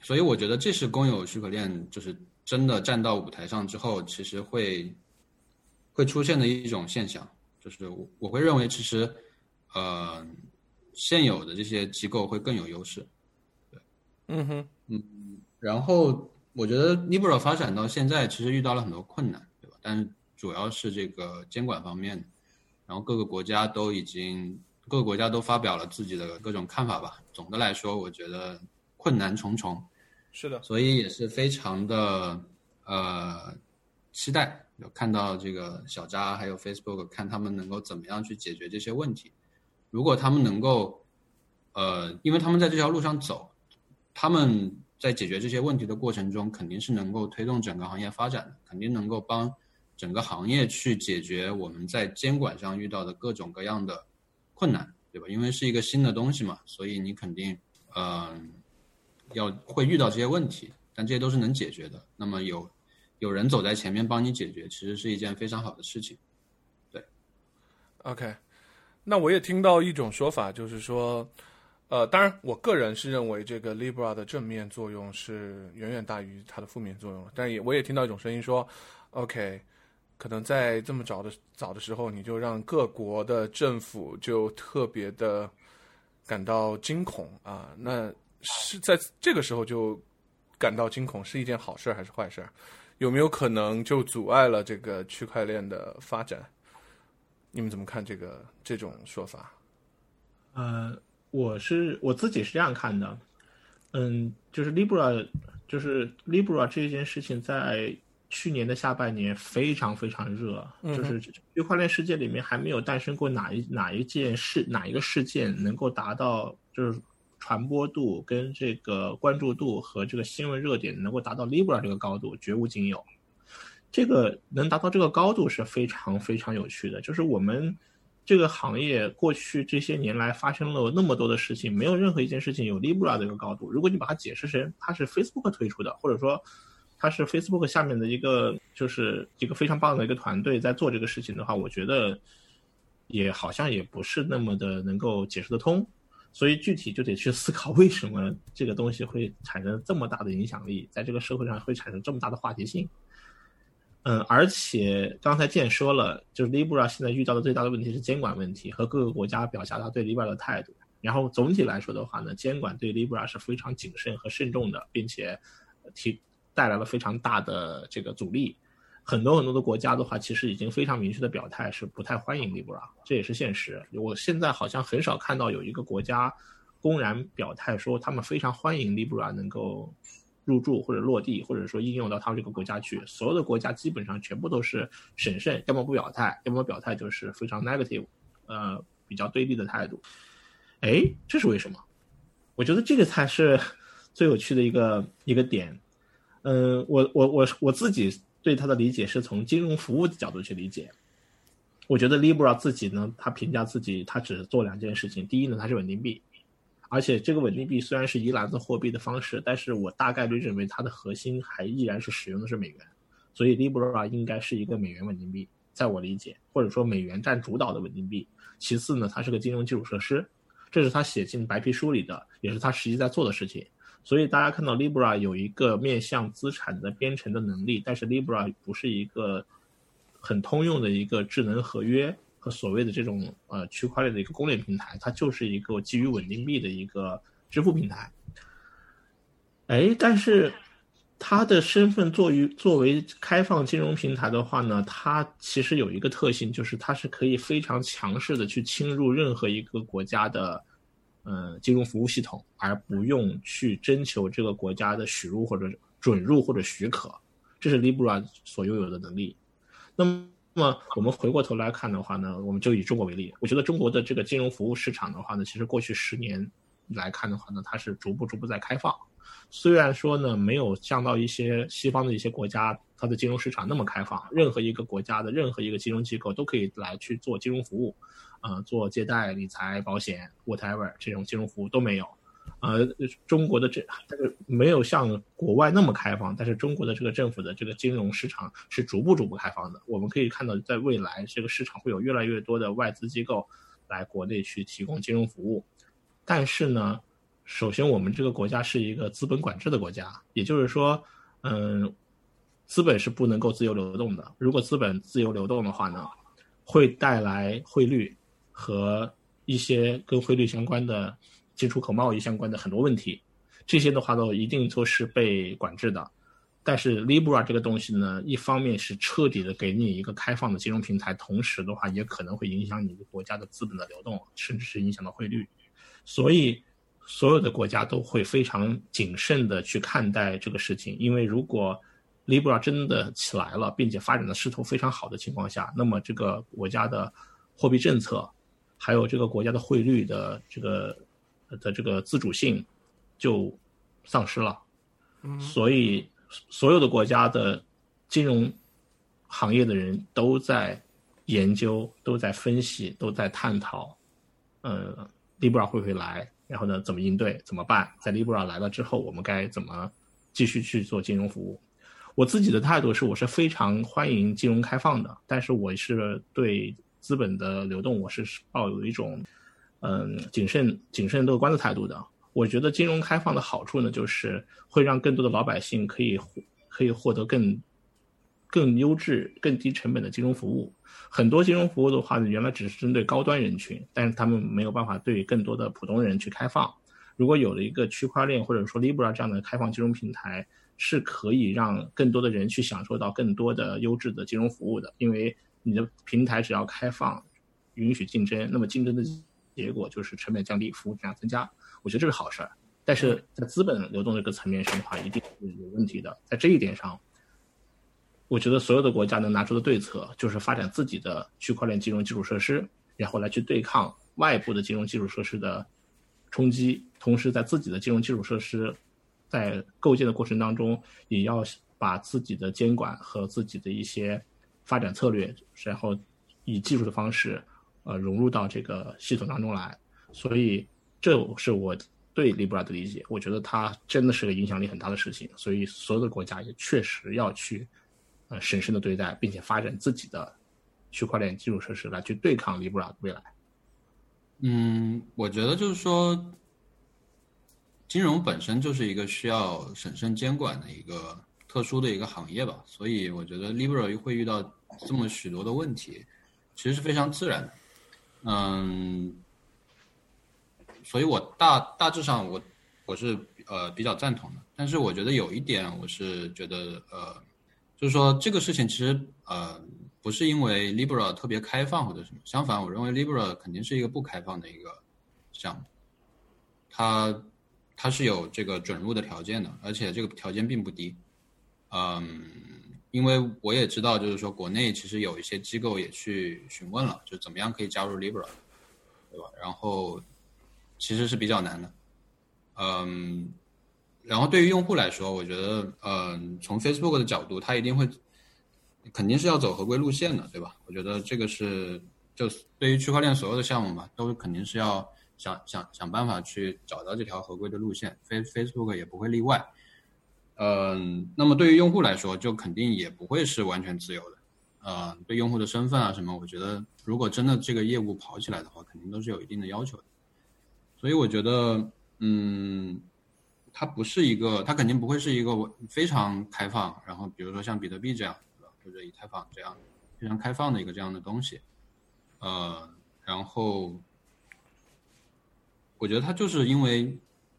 所以我觉得这是公有许可链就是真的站到舞台上之后，其实会会出现的一种现象，就是我我会认为其实，呃，现有的这些机构会更有优势。对嗯哼，嗯，然后我觉得 Libra 发展到现在，其实遇到了很多困难，对吧？但是主要是这个监管方面，然后各个国家都已经各个国家都发表了自己的各种看法吧。总的来说，我觉得困难重重，是的，所以也是非常的呃期待，有看到这个小扎还有 Facebook，看他们能够怎么样去解决这些问题。如果他们能够，呃，因为他们在这条路上走。他们在解决这些问题的过程中，肯定是能够推动整个行业发展的，肯定能够帮整个行业去解决我们在监管上遇到的各种各样的困难，对吧？因为是一个新的东西嘛，所以你肯定，嗯，要会遇到这些问题，但这些都是能解决的。那么有有人走在前面帮你解决，其实是一件非常好的事情。对，OK，那我也听到一种说法，就是说。呃，当然，我个人是认为这个 Libra 的正面作用是远远大于它的负面作用了。但也我也听到一种声音说，OK，可能在这么早的早的时候，你就让各国的政府就特别的感到惊恐啊？那是在这个时候就感到惊恐是一件好事还是坏事？有没有可能就阻碍了这个区块链的发展？你们怎么看这个这种说法？呃。我是我自己是这样看的，嗯，就是 Libra，就是 Libra 这件事情在去年的下半年非常非常热，就是区块链世界里面还没有诞生过哪一哪一件事哪一个事件能够达到就是传播度跟这个关注度和这个新闻热点能够达到 Libra 这个高度，绝无仅有。这个能达到这个高度是非常非常有趣的，就是我们。这个行业过去这些年来发生了那么多的事情，没有任何一件事情有 Libra 的一个高度。如果你把它解释成它是 Facebook 推出的，或者说它是 Facebook 下面的一个就是一个非常棒的一个团队在做这个事情的话，我觉得也好像也不是那么的能够解释得通。所以具体就得去思考为什么这个东西会产生这么大的影响力，在这个社会上会产生这么大的话题性。嗯，而且刚才建说了，就是 Libra 现在遇到的最大的问题是监管问题和各个国家表达他对 Libra 的态度。然后总体来说的话呢，监管对 Libra 是非常谨慎和慎重的，并且提带来了非常大的这个阻力。很多很多的国家的话，其实已经非常明确的表态是不太欢迎 Libra，这也是现实。我现在好像很少看到有一个国家公然表态说他们非常欢迎 Libra 能够。入驻或者落地，或者说应用到他们这个国家去，所有的国家基本上全部都是审慎，要么不表态，要么表态就是非常 negative，呃，比较对立的态度。哎，这是为什么？我觉得这个才是最有趣的一个一个点。嗯，我我我我自己对他的理解是从金融服务的角度去理解。我觉得 Libra 自己呢，他评价自己，他只做两件事情。第一呢，它是稳定币。而且这个稳定币虽然是一篮子货币的方式，但是我大概率认为它的核心还依然是使用的是美元，所以 Libra 应该是一个美元稳定币，在我理解，或者说美元占主导的稳定币。其次呢，它是个金融基础设施，这是他写进白皮书里的，也是他实际在做的事情。所以大家看到 Libra 有一个面向资产的编程的能力，但是 Libra 不是一个很通用的一个智能合约和所谓的这种呃区块链的一个公链平台，它就是一个基于稳定币的一个支付平台。哎，但是它的身份作为作为开放金融平台的话呢，它其实有一个特性，就是它是可以非常强势的去侵入任何一个国家的。呃，金融服务系统，而不用去征求这个国家的许入或者准入或者许可，这是 Libra 所拥有的能力。那么，我们回过头来看的话呢，我们就以中国为例，我觉得中国的这个金融服务市场的话呢，其实过去十年来看的话呢，它是逐步逐步在开放。虽然说呢，没有降到一些西方的一些国家，它的金融市场那么开放，任何一个国家的任何一个金融机构都可以来去做金融服务。呃，做借贷、理财、保险，whatever 这种金融服务都没有。呃，中国的这这个没有像国外那么开放，但是中国的这个政府的这个金融市场是逐步逐步开放的。我们可以看到，在未来这个市场会有越来越多的外资机构来国内去提供金融服务。但是呢，首先我们这个国家是一个资本管制的国家，也就是说，嗯，资本是不能够自由流动的。如果资本自由流动的话呢，会带来汇率。和一些跟汇率相关的、进出口贸易相关的很多问题，这些的话都一定都是被管制的。但是 Libra 这个东西呢，一方面是彻底的给你一个开放的金融平台，同时的话也可能会影响你的国家的资本的流动，甚至是影响到汇率。所以所有的国家都会非常谨慎的去看待这个事情，因为如果 Libra 真的起来了，并且发展的势头非常好的情况下，那么这个国家的货币政策。还有这个国家的汇率的这个的这个自主性就丧失了，所以所有的国家的金融行业的人都在研究、都在分析、都在探讨，呃，Libra 会不会来？然后呢，怎么应对？怎么办？在 Libra 来了之后，我们该怎么继续去做金融服务？我自己的态度是，我是非常欢迎金融开放的，但是我是对。资本的流动，我是抱有一种，嗯，谨慎、谨慎乐观的态度的。我觉得金融开放的好处呢，就是会让更多的老百姓可以可以获得更更优质、更低成本的金融服务。很多金融服务的话呢，原来只是针对高端人群，但是他们没有办法对更多的普通人去开放。如果有了一个区块链或者说 Libra 这样的开放金融平台，是可以让更多的人去享受到更多的优质的金融服务的，因为。你的平台只要开放，允许竞争，那么竞争的结果就是成本降低，服务质量增加。我觉得这是好事儿。但是在资本流动这个层面上的话，一定是有问题的。在这一点上，我觉得所有的国家能拿出的对策就是发展自己的区块链金融基础设施，然后来去对抗外部的金融基础设施的冲击。同时，在自己的金融基础设施在构建的过程当中，也要把自己的监管和自己的一些。发展策略，然后以技术的方式，呃，融入到这个系统当中来。所以，这是我对 Libra 的理解。我觉得它真的是个影响力很大的事情。所以，所有的国家也确实要去，呃，审慎的对待，并且发展自己的区块链基础设施来去对抗 Libra 的未来。嗯，我觉得就是说，金融本身就是一个需要审慎监管的一个特殊的一个行业吧。所以，我觉得 Libra 会遇到。这么许多的问题，其实是非常自然的，嗯，所以我大大致上我我是呃比较赞同的，但是我觉得有一点我是觉得呃，就是说这个事情其实呃不是因为 Libra 特别开放或者什么，相反，我认为 Libra 肯定是一个不开放的一个项目，它它是有这个准入的条件的，而且这个条件并不低，嗯。因为我也知道，就是说国内其实有一些机构也去询问了，就怎么样可以加入 Libra，对吧？然后其实是比较难的，嗯，然后对于用户来说，我觉得，嗯，从 Facebook 的角度，它一定会肯定是要走合规路线的，对吧？我觉得这个是就对于区块链所有的项目嘛，都肯定是要想想想办法去找到这条合规的路线，Face Facebook 也不会例外。嗯，那么对于用户来说，就肯定也不会是完全自由的。呃，对用户的身份啊什么，我觉得如果真的这个业务跑起来的话，肯定都是有一定的要求的。所以我觉得，嗯，它不是一个，它肯定不会是一个非常开放，然后比如说像比特币这样，或者以太坊这样非常开放的一个这样的东西，呃，然后我觉得它就是因为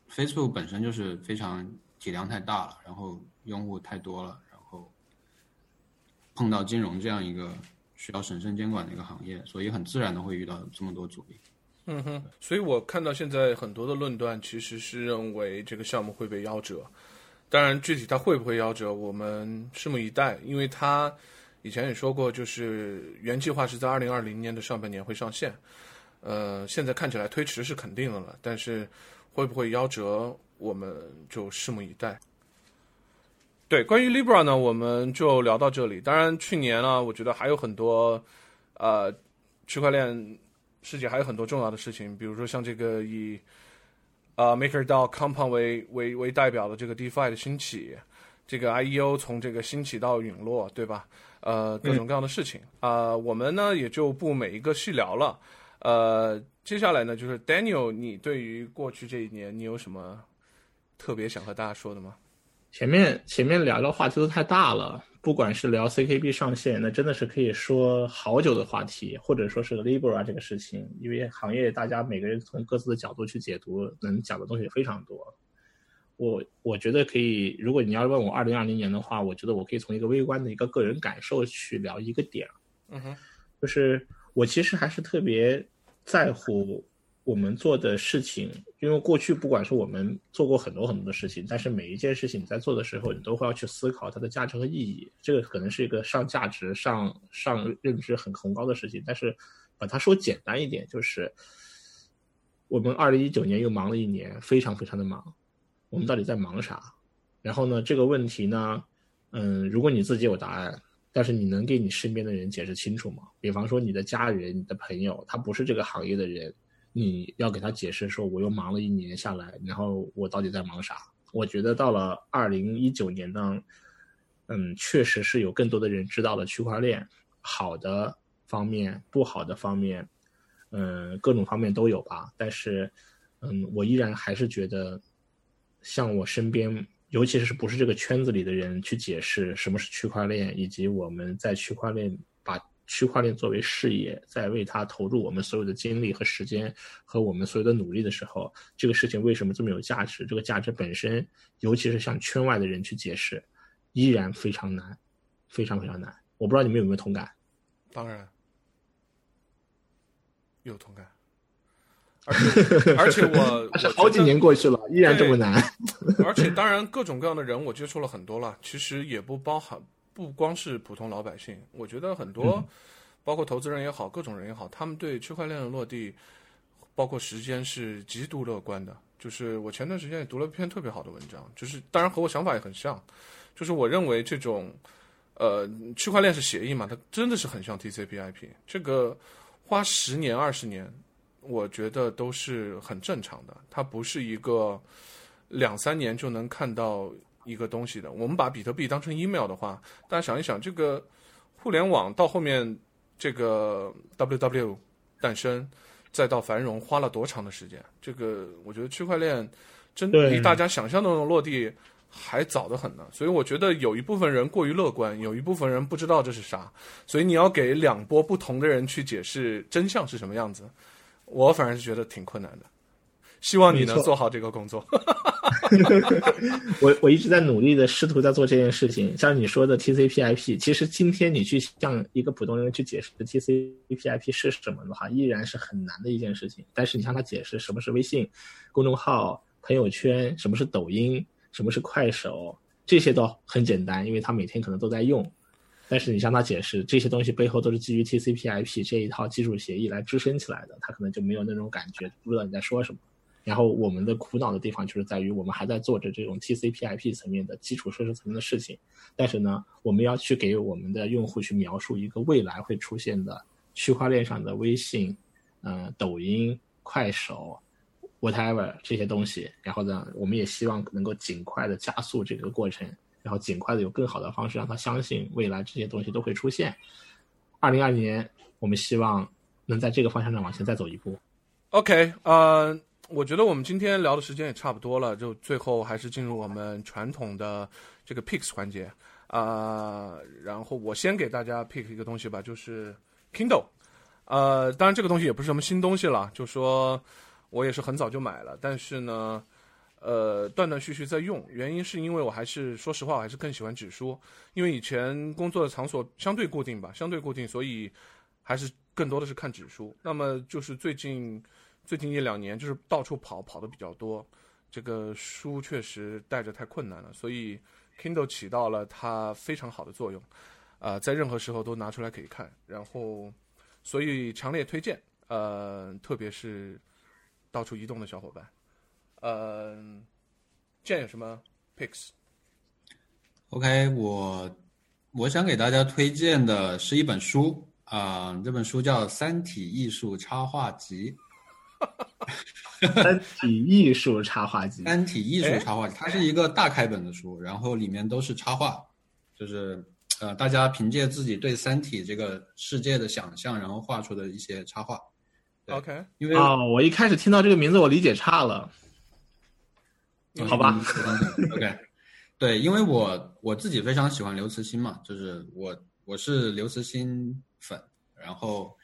Facebook 本身就是非常体量太大了，然后用户太多了，然后碰到金融这样一个需要审慎监管的一个行业，所以很自然的会遇到这么多阻力。嗯哼，所以我看到现在很多的论断其实是认为这个项目会被夭折。当然，具体它会不会夭折，我们拭目以待。因为它以前也说过，就是原计划是在二零二零年的上半年会上线。呃，现在看起来推迟是肯定的了，但是会不会夭折，我们就拭目以待。对，关于 Libra 呢，我们就聊到这里。当然，去年呢，我觉得还有很多呃区块链。世界还有很多重要的事情，比如说像这个以啊 MakerDAO Compound 为为为代表的这个 DeFi 的兴起，这个 IEO 从这个兴起到陨落，对吧？呃，各种各样的事情啊，我们呢也就不每一个细聊了。呃，接下来呢，就是 Daniel，你对于过去这一年，你有什么特别想和大家说的吗？前面前面聊的话题都太大了。不管是聊 CKB 上线，那真的是可以说好久的话题，或者说是 Libra 这个事情，因为行业大家每个人从各自的角度去解读，能讲的东西非常多。我我觉得可以，如果你要问我二零二零年的话，我觉得我可以从一个微观的一个个人感受去聊一个点，嗯哼，就是我其实还是特别在乎。我们做的事情，因为过去不管是我们做过很多很多的事情，但是每一件事情你在做的时候，你都会要去思考它的价值和意义。这个可能是一个上价值、上上认知很崇高的事情，但是把它说简单一点，就是我们二零一九年又忙了一年，非常非常的忙。我们到底在忙啥？然后呢，这个问题呢，嗯，如果你自己有答案，但是你能给你身边的人解释清楚吗？比方说你的家人、你的朋友，他不是这个行业的人。你要给他解释说，我又忙了一年下来，然后我到底在忙啥？我觉得到了二零一九年呢，嗯，确实是有更多的人知道了区块链好的方面、不好的方面，嗯，各种方面都有吧。但是，嗯，我依然还是觉得，像我身边，尤其是不是这个圈子里的人去解释什么是区块链，以及我们在区块链把。区块链作为事业，在为它投入我们所有的精力和时间和我们所有的努力的时候，这个事情为什么这么有价值？这个价值本身，尤其是向圈外的人去解释，依然非常难，非常非常难。我不知道你们有没有同感？当然有同感，而且 而且我 是好几年过去了，依然这么难。而且当然，各种各样的人我接触了很多了，其实也不包含。不光是普通老百姓，我觉得很多，包括投资人也好，各种人也好，他们对区块链的落地，包括时间是极度乐观的。就是我前段时间也读了一篇特别好的文章，就是当然和我想法也很像，就是我认为这种，呃，区块链是协议嘛，它真的是很像 TCP/IP，这个花十年二十年，我觉得都是很正常的，它不是一个两三年就能看到。一个东西的，我们把比特币当成 email 的话，大家想一想，这个互联网到后面这个 WW 诞生，再到繁荣，花了多长的时间？这个我觉得区块链真离大家想象的那种落地还早得很呢。所以我觉得有一部分人过于乐观，有一部分人不知道这是啥。所以你要给两波不同的人去解释真相是什么样子，我反而是觉得挺困难的。希望你能做好这个工作。我我一直在努力的试图在做这件事情。像你说的 TCP/IP，其实今天你去向一个普通人去解释 TCP/IP 是什么的话，依然是很难的一件事情。但是你向他解释什么是微信公众号、朋友圈，什么是抖音，什么是快手，这些都很简单，因为他每天可能都在用。但是你向他解释这些东西背后都是基于 TCP/IP 这一套技术协议来支撑起来的，他可能就没有那种感觉，不知道你在说什么。然后我们的苦恼的地方就是在于，我们还在做着这种 TCP/IP 层面的基础设施层面的事情，但是呢，我们要去给我们的用户去描述一个未来会出现的区块链上的微信、嗯、抖音、快手，whatever 这些东西。然后呢，我们也希望能够尽快的加速这个过程，然后尽快的有更好的方式让他相信未来这些东西都会出现。二零二零年，我们希望能在这个方向上往前再走一步。OK，呃。我觉得我们今天聊的时间也差不多了，就最后还是进入我们传统的这个 picks 环节啊、然后我先给大家 pick 一个东西吧，就是 Kindle。呃，当然这个东西也不是什么新东西了，就说我也是很早就买了，但是呢，呃，断断续续在用，原因是因为我还是说实话，我还是更喜欢纸书，因为以前工作的场所相对固定吧，相对固定，所以还是更多的是看纸书。那么就是最近最近一两年，就是到处跑，跑的比较多，这个书确实带着太困难了，所以 Kindle 起到了它非常好的作用，呃，在任何时候都拿出来可以看，然后所以强烈推荐，呃，特别是到处移动的小伙伴，呃，见有什么 picks？OK，我我想给大家推荐的是一本书啊、这本书叫《三体艺术插画集》。三体艺术插画集，三体艺术插画集，它是一个大开本的书，然后里面都是插画，就是呃，大家凭借自己对三体这个世界的想象，然后画出的一些插画。对 OK，因为哦，我一开始听到这个名字，我理解差了。好吧嗯，OK，对，因为我我自己非常喜欢刘慈欣嘛，就是我我是刘慈欣粉，然后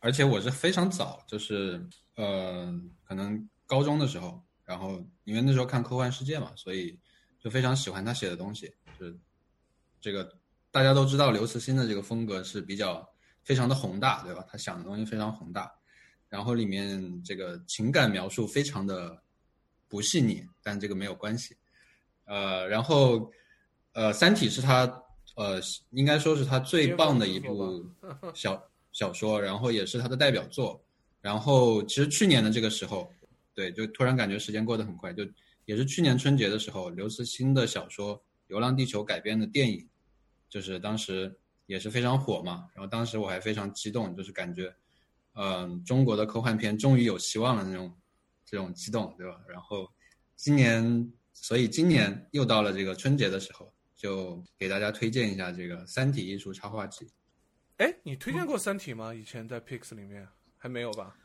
而且我是非常早，就是呃，可能高中的时候，然后因为那时候看科幻世界嘛，所以就非常喜欢他写的东西，就是这个大家都知道刘慈欣的这个风格是比较非常的宏大，对吧？他想的东西非常宏大，然后里面这个情感描述非常的不细腻，但这个没有关系。呃，然后呃，《三体》是他呃，应该说是他最棒的一部小小说，然后也是他的代表作。然后其实去年的这个时候，对，就突然感觉时间过得很快，就也是去年春节的时候，刘慈欣的小说《流浪地球》改编的电影，就是当时也是非常火嘛。然后当时我还非常激动，就是感觉，嗯、中国的科幻片终于有希望了那种这种激动，对吧？然后今年，所以今年又到了这个春节的时候，就给大家推荐一下这个《三体艺术插画集》。哎，你推荐过《三体》吗？以前在 picks 里面还没有吧？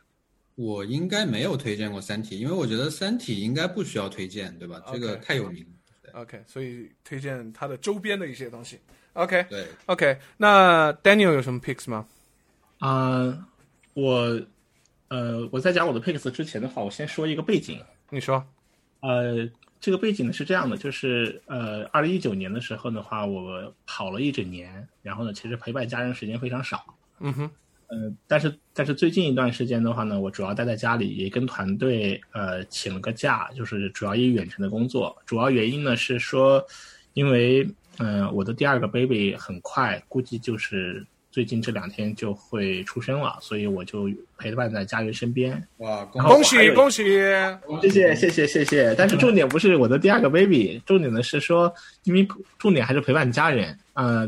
我应该没有推荐过《三体》，因为我觉得《三体》应该不需要推荐，对吧？这个太有名了。OK，所以推荐它的周边的一些东西。OK 对，OK，那 Daniel 有什么 picks 吗？啊、我呃，我在讲我的 picks 之前的话，我先说一个背景。你说。呃，这个背景呢是这样的，就是呃，二零一九年的时候的话，我跑了一整年，然后呢，其实陪伴家人时间非常少。嗯哼，呃，但是但是最近一段时间的话呢，我主要待在家里，也跟团队呃请了个假，就是主要以远程的工作。主要原因呢是说，因为嗯、呃我的第二个 baby 很快，估计就是最近这两天就会出生了，所以我就陪伴在家人身边。哇，恭喜恭喜！谢谢谢谢谢谢，但是重点不是我的第二个 baby，重点的是说，因为重点还是陪伴家人。呃，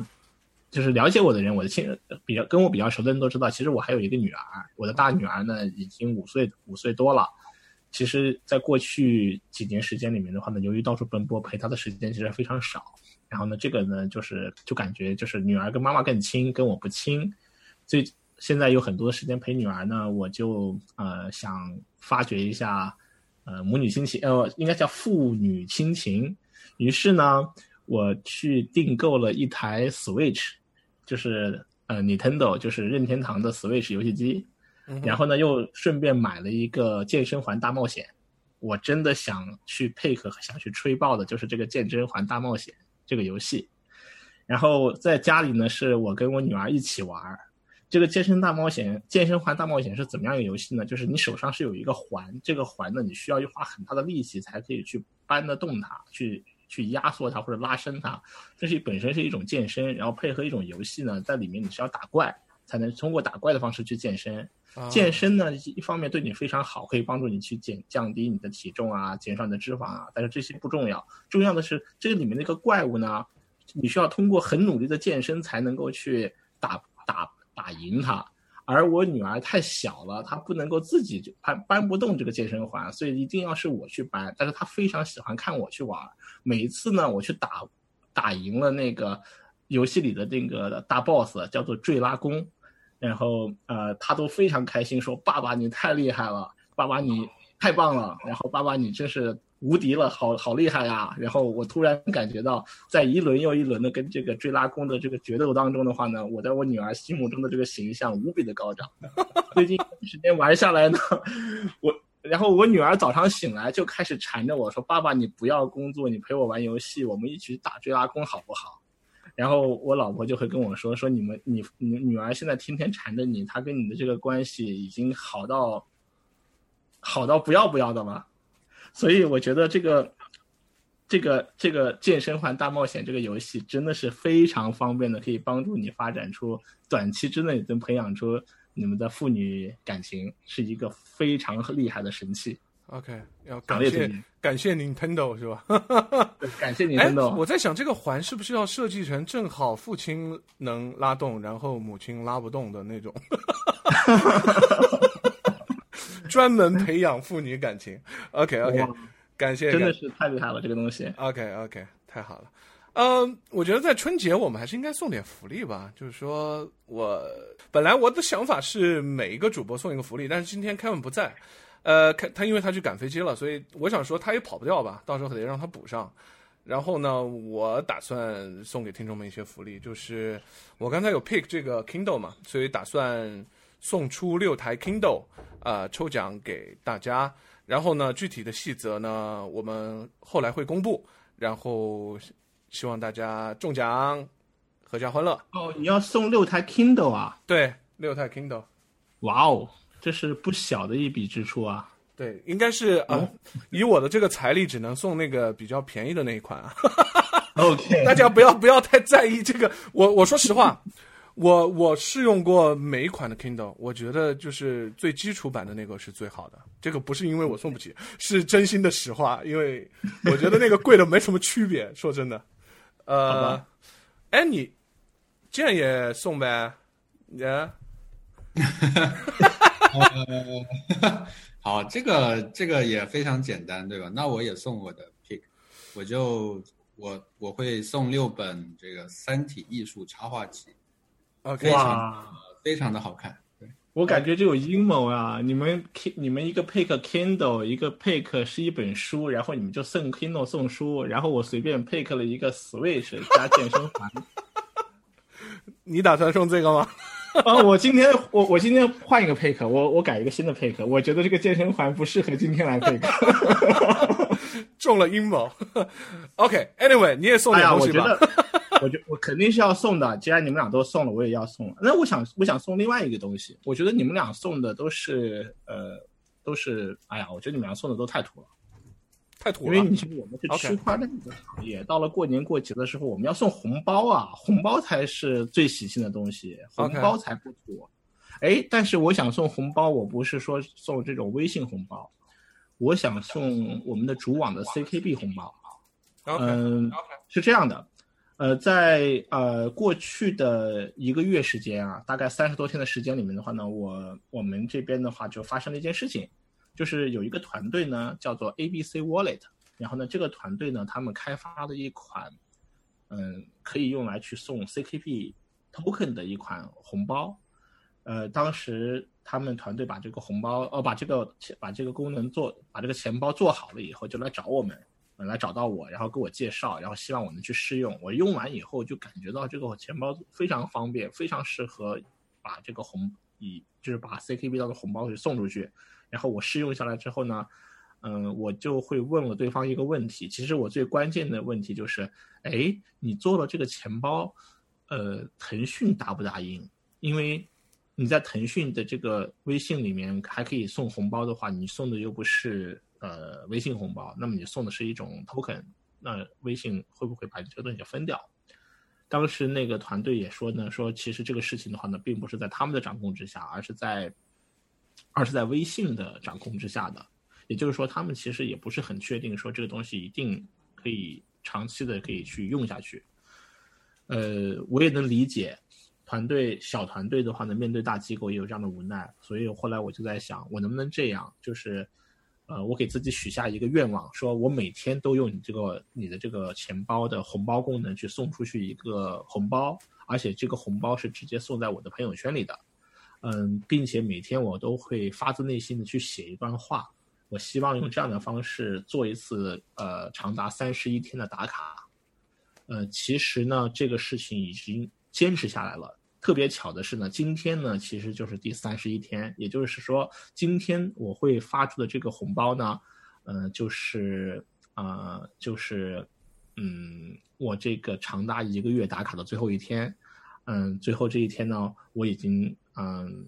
就是了解我的人，我的亲比较跟我比较熟的人都知道，其实我还有一个女儿，我的大女儿呢已经五岁五岁多了。其实，在过去几年时间里面的话呢，由于到处奔波，陪她的时间其实非常少。然后呢，这个呢，就是就感觉就是女儿跟妈妈更亲，跟我不亲。所以现在有很多时间陪女儿呢，我就呃想发掘一下呃母女亲情，呃应该叫父女亲情。于是呢，我去订购了一台 Switch，就是呃 Nintendo，就是任天堂的 Switch 游戏机。然后呢，又顺便买了一个健身环大冒险。我真的想去配合、想去吹爆的，就是这个健身环大冒险这个游戏。然后在家里呢，是我跟我女儿一起玩儿。这个健身大冒险、健身环大冒险是怎么样一个游戏呢？就是你手上是有一个环，这个环呢，你需要去花很大的力气才可以去搬得动它，去去压缩它或者拉伸它。这是本身是一种健身，然后配合一种游戏呢，在里面你是要打怪，才能通过打怪的方式去健身。啊健身呢，一方面对你非常好，可以帮助你去减降低你的体重啊，减少你的脂肪啊。但是这些不重要，重要的是这个里面那个怪物呢，你需要通过很努力的健身才能够去打打打赢它。而我女儿太小了，她不能够自己就搬搬不动这个健身环，所以一定要是我去搬。但是她非常喜欢看我去玩，每一次呢，我去打打赢了那个游戏里的那个大 boss，叫做坠拉弓。然后呃，他都非常开心，说：“爸爸，你太厉害了！爸爸你，太棒了！然后爸爸你真是无敌了，好好厉害呀！然后我突然感觉到，在一轮又一轮的跟这个追拉弓的这个决斗当中的话呢，我在我女儿心目中的这个形象无比的高涨。最近时间玩下来呢，我然后我女儿早上醒来就开始缠着我说：“爸爸，你不要工作，你陪我玩游戏，我们一起打追拉弓好不好？”然后我老婆就会跟我说：“说你们你你女儿现在天天缠着你，她跟你的这个关系已经好到好到不要不要的了。”所以我觉得这个这个这个健身环大冒险这个游戏真的是非常方便的，可以帮助你发展出短期之内能培养出你们的父女感情，是一个非常厉害的神器。OK，要感谢感谢 Nintendo 是吧？对 感谢您，Tendo，我在想这个环是不是要设计成正好父亲能拉动，然后母亲拉不动的那种，专门培养父女感情。OK OK，感谢感真的是太厉害了，这个东西。OK OK，太好了。嗯，我觉得在春节我们还是应该送点福利吧。就是说我本来我的想法是每一个主播送一个福利，但是今天 Kevin 不在，呃，他他因为他去赶飞机了，所以我想说他也跑不掉吧，到时候得让他补上。然后呢，我打算送给听众们一些福利，就是我刚才有 pick 这个 Kindle 嘛，所以打算送出六台 Kindle，呃，抽奖给大家。然后呢，具体的细则呢，我们后来会公布。然后希望大家中奖，阖家欢乐。哦，你要送六台 Kindle 啊？对，六台 Kindle，哇哦，这是不小的一笔支出啊！对，应该是啊、呃以我的这个财力，只能送那个比较便宜的那一款啊。OK，大家不要不要太在意这个。我我说实话，我我试用过每一款的 Kindle，我觉得就是最基础版的那个是最好的。这个不是因为我送不起，是真心的实话，因为我觉得那个贵的没什么区别。说真的，呃，哎，你这样也送呗？也、好，这个这个也非常简单，对吧？那我也送我的 pick，我就我我会送六本这个《三体》艺术插画集，OK，哇，非常的好看。对，我感觉这有阴谋啊！你们你们一个 pick Kindle，一个 pick 是一本书，然后你们就送 Kindle 送书，然后我随便 pick 了一个 Switch 加健身环。你打算送这个吗？啊，我今天我我今天换一个 pick，我我改一个新的 pick，我觉得这个健身环不适合今天来 pick。中了阴谋。OK，Anyway，、你也送哎呀，点东西吧。我觉得，我觉我肯定是要送的。既然你们俩都送了，我也要送。那我想，我想送另外一个东西。我觉得你们俩送的都是，呃，都是，哎呀，我觉得你们俩送的都太土了。太土了因为。你说我们是块链的行业，到了过年过节的时候，我们要送红包啊，红包才是最喜庆的东西，红包才不土。哎，但是我想送红包，我不是说送这种微信红包，我想送我们的主网的 CKB 红包。嗯，是这样的，呃，在呃过去的一个月时间啊，大概三十多天的时间里面的话呢，我我们这边的话就发生了一件事情，就是有一个团队呢叫做 ABC Wallet，然后呢这个团队呢他们开发了一款，嗯，可以用来去送 CKP token 的一款红包，呃，当时他们团队把这个红包，呃，把这个把这个功能做，把这个钱包做好了以后，就来找我们，来找到我，然后给我介绍，然后希望我能去试用。我用完以后就感觉到这个钱包非常方便，非常适合把这个红以就是把 CKB 当的红包去送出去。然后我试用下来之后呢，嗯，我就会问了对方一个问题。其实我最关键的问题就是，哎，你做了这个钱包，呃，腾讯答不答应？因为你在腾讯的这个微信里面还可以送红包的话，你送的又不是呃微信红包，那么你送的是一种 token，那微信会不会把你这个东西分掉？当时那个团队也说呢，说其实这个事情的话呢，并不是在他们的掌控之下，而是在而是在微信的掌控之下的。也就是说，他们其实也不是很确定说这个东西一定可以长期的可以去用下去。呃，我也能理解，团队小团队的话呢，面对大机构也有这样的无奈，所以后来我就在想，我能不能这样，就是，呃，我给自己许下一个愿望，说我每天都用你这个你的这个钱包的红包功能去送出去一个红包，而且这个红包是直接送在我的朋友圈里的，嗯，并且每天我都会发自内心的去写一段话，我希望用这样的方式做一次呃长达三十一天的打卡。呃，其实呢，这个事情已经坚持下来了。特别巧的是呢，今天呢其实就是第三十一天，也就是说，今天我会发出的这个红包呢，呃，就是啊，就是嗯，我这个长达一个月打卡的最后一天，嗯，最后这一天呢，我已经嗯。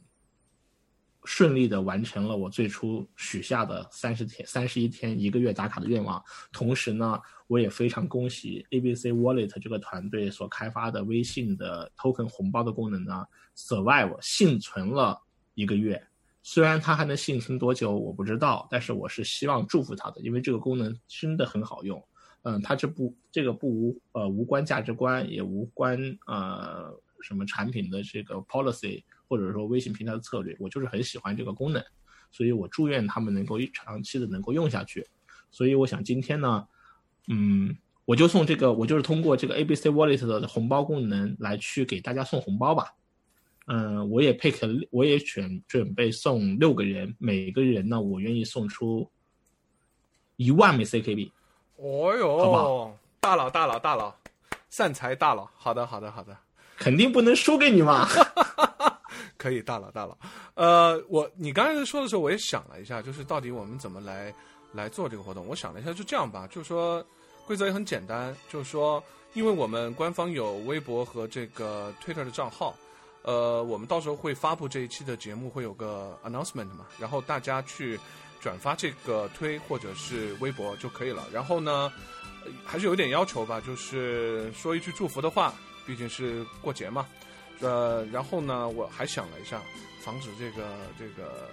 顺利的完成了我最初许下的三十天、三十一天、一个月打卡的愿望。同时呢，我也非常恭喜 ABC Wallet 这个团队所开发的微信的 Token 红包的功能呢，survive 幸存了一个月。虽然它还能幸存多久我不知道，但是我是希望祝福它的，因为这个功能真的很好用。嗯，它这不这个不无呃无关价值观，也无关呃什么产品的这个 policy。或者说微信平台的策略，我就是很喜欢这个功能，所以我祝愿他们能够长期的能够用下去。所以我想今天呢，嗯，我就送这个，我就是通过这个 ABC Wallet 的红包功能来去给大家送红包吧。嗯，我也 pick，我也选准备送六个人，每个人呢，我愿意送出一万枚 CKB。哦哟，好不好？大佬，大佬，大佬，善财大佬。好的，好的，好的。肯定不能输给你嘛。可以，大佬大佬，呃，我你刚才说的时候，我也想了一下，就是到底我们怎么来来做这个活动？我想了一下，就这样吧，就是说规则也很简单，就是说，因为我们官方有微博和这个 Twitter 的账号，呃，我们到时候会发布这一期的节目，会有个 announcement 嘛，然后大家去转发这个推或者是微博就可以了。然后呢，还是有点要求吧，就是说一句祝福的话，毕竟是过节嘛。呃，然后呢，我还想了一下，防止这个这个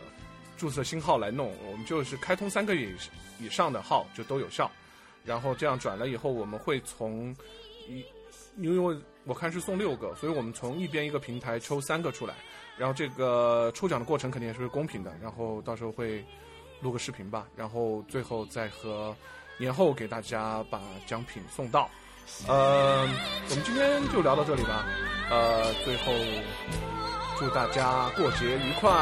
注册新号来弄，我们就是开通三个以以上的号就都有效，然后这样转了以后，我们会从一，因为我看是送六个，所以我们从一边一个平台抽三个出来，然后这个抽奖的过程肯定也是公平的，然后到时候会录个视频吧，然后最后再和年后给大家把奖品送到。呃，我们今天就聊到这里吧。呃，最后祝大家过节愉快。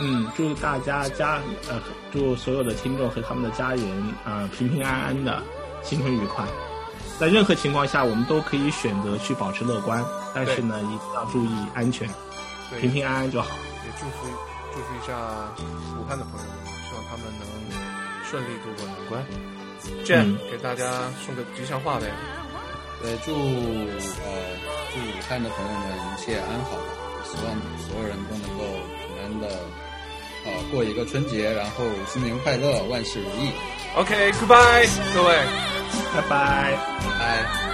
嗯，祝大家家呃，祝所有的听众和他们的家人啊平平安安的，新春愉快。在任何情况下，我们都可以选择去保持乐观，但是呢，一定要注意安全，平平安安就好。也祝福祝福一下武汉的朋友们，希望他们能顺利度过难关。这样给大家送个吉祥话呗。呃，祝呃祝武汉的朋友们一切安好，希望所有人都能够平安的呃过一个春节，然后新年快乐，万事如意。OK，Goodbye，各位，拜拜，拜。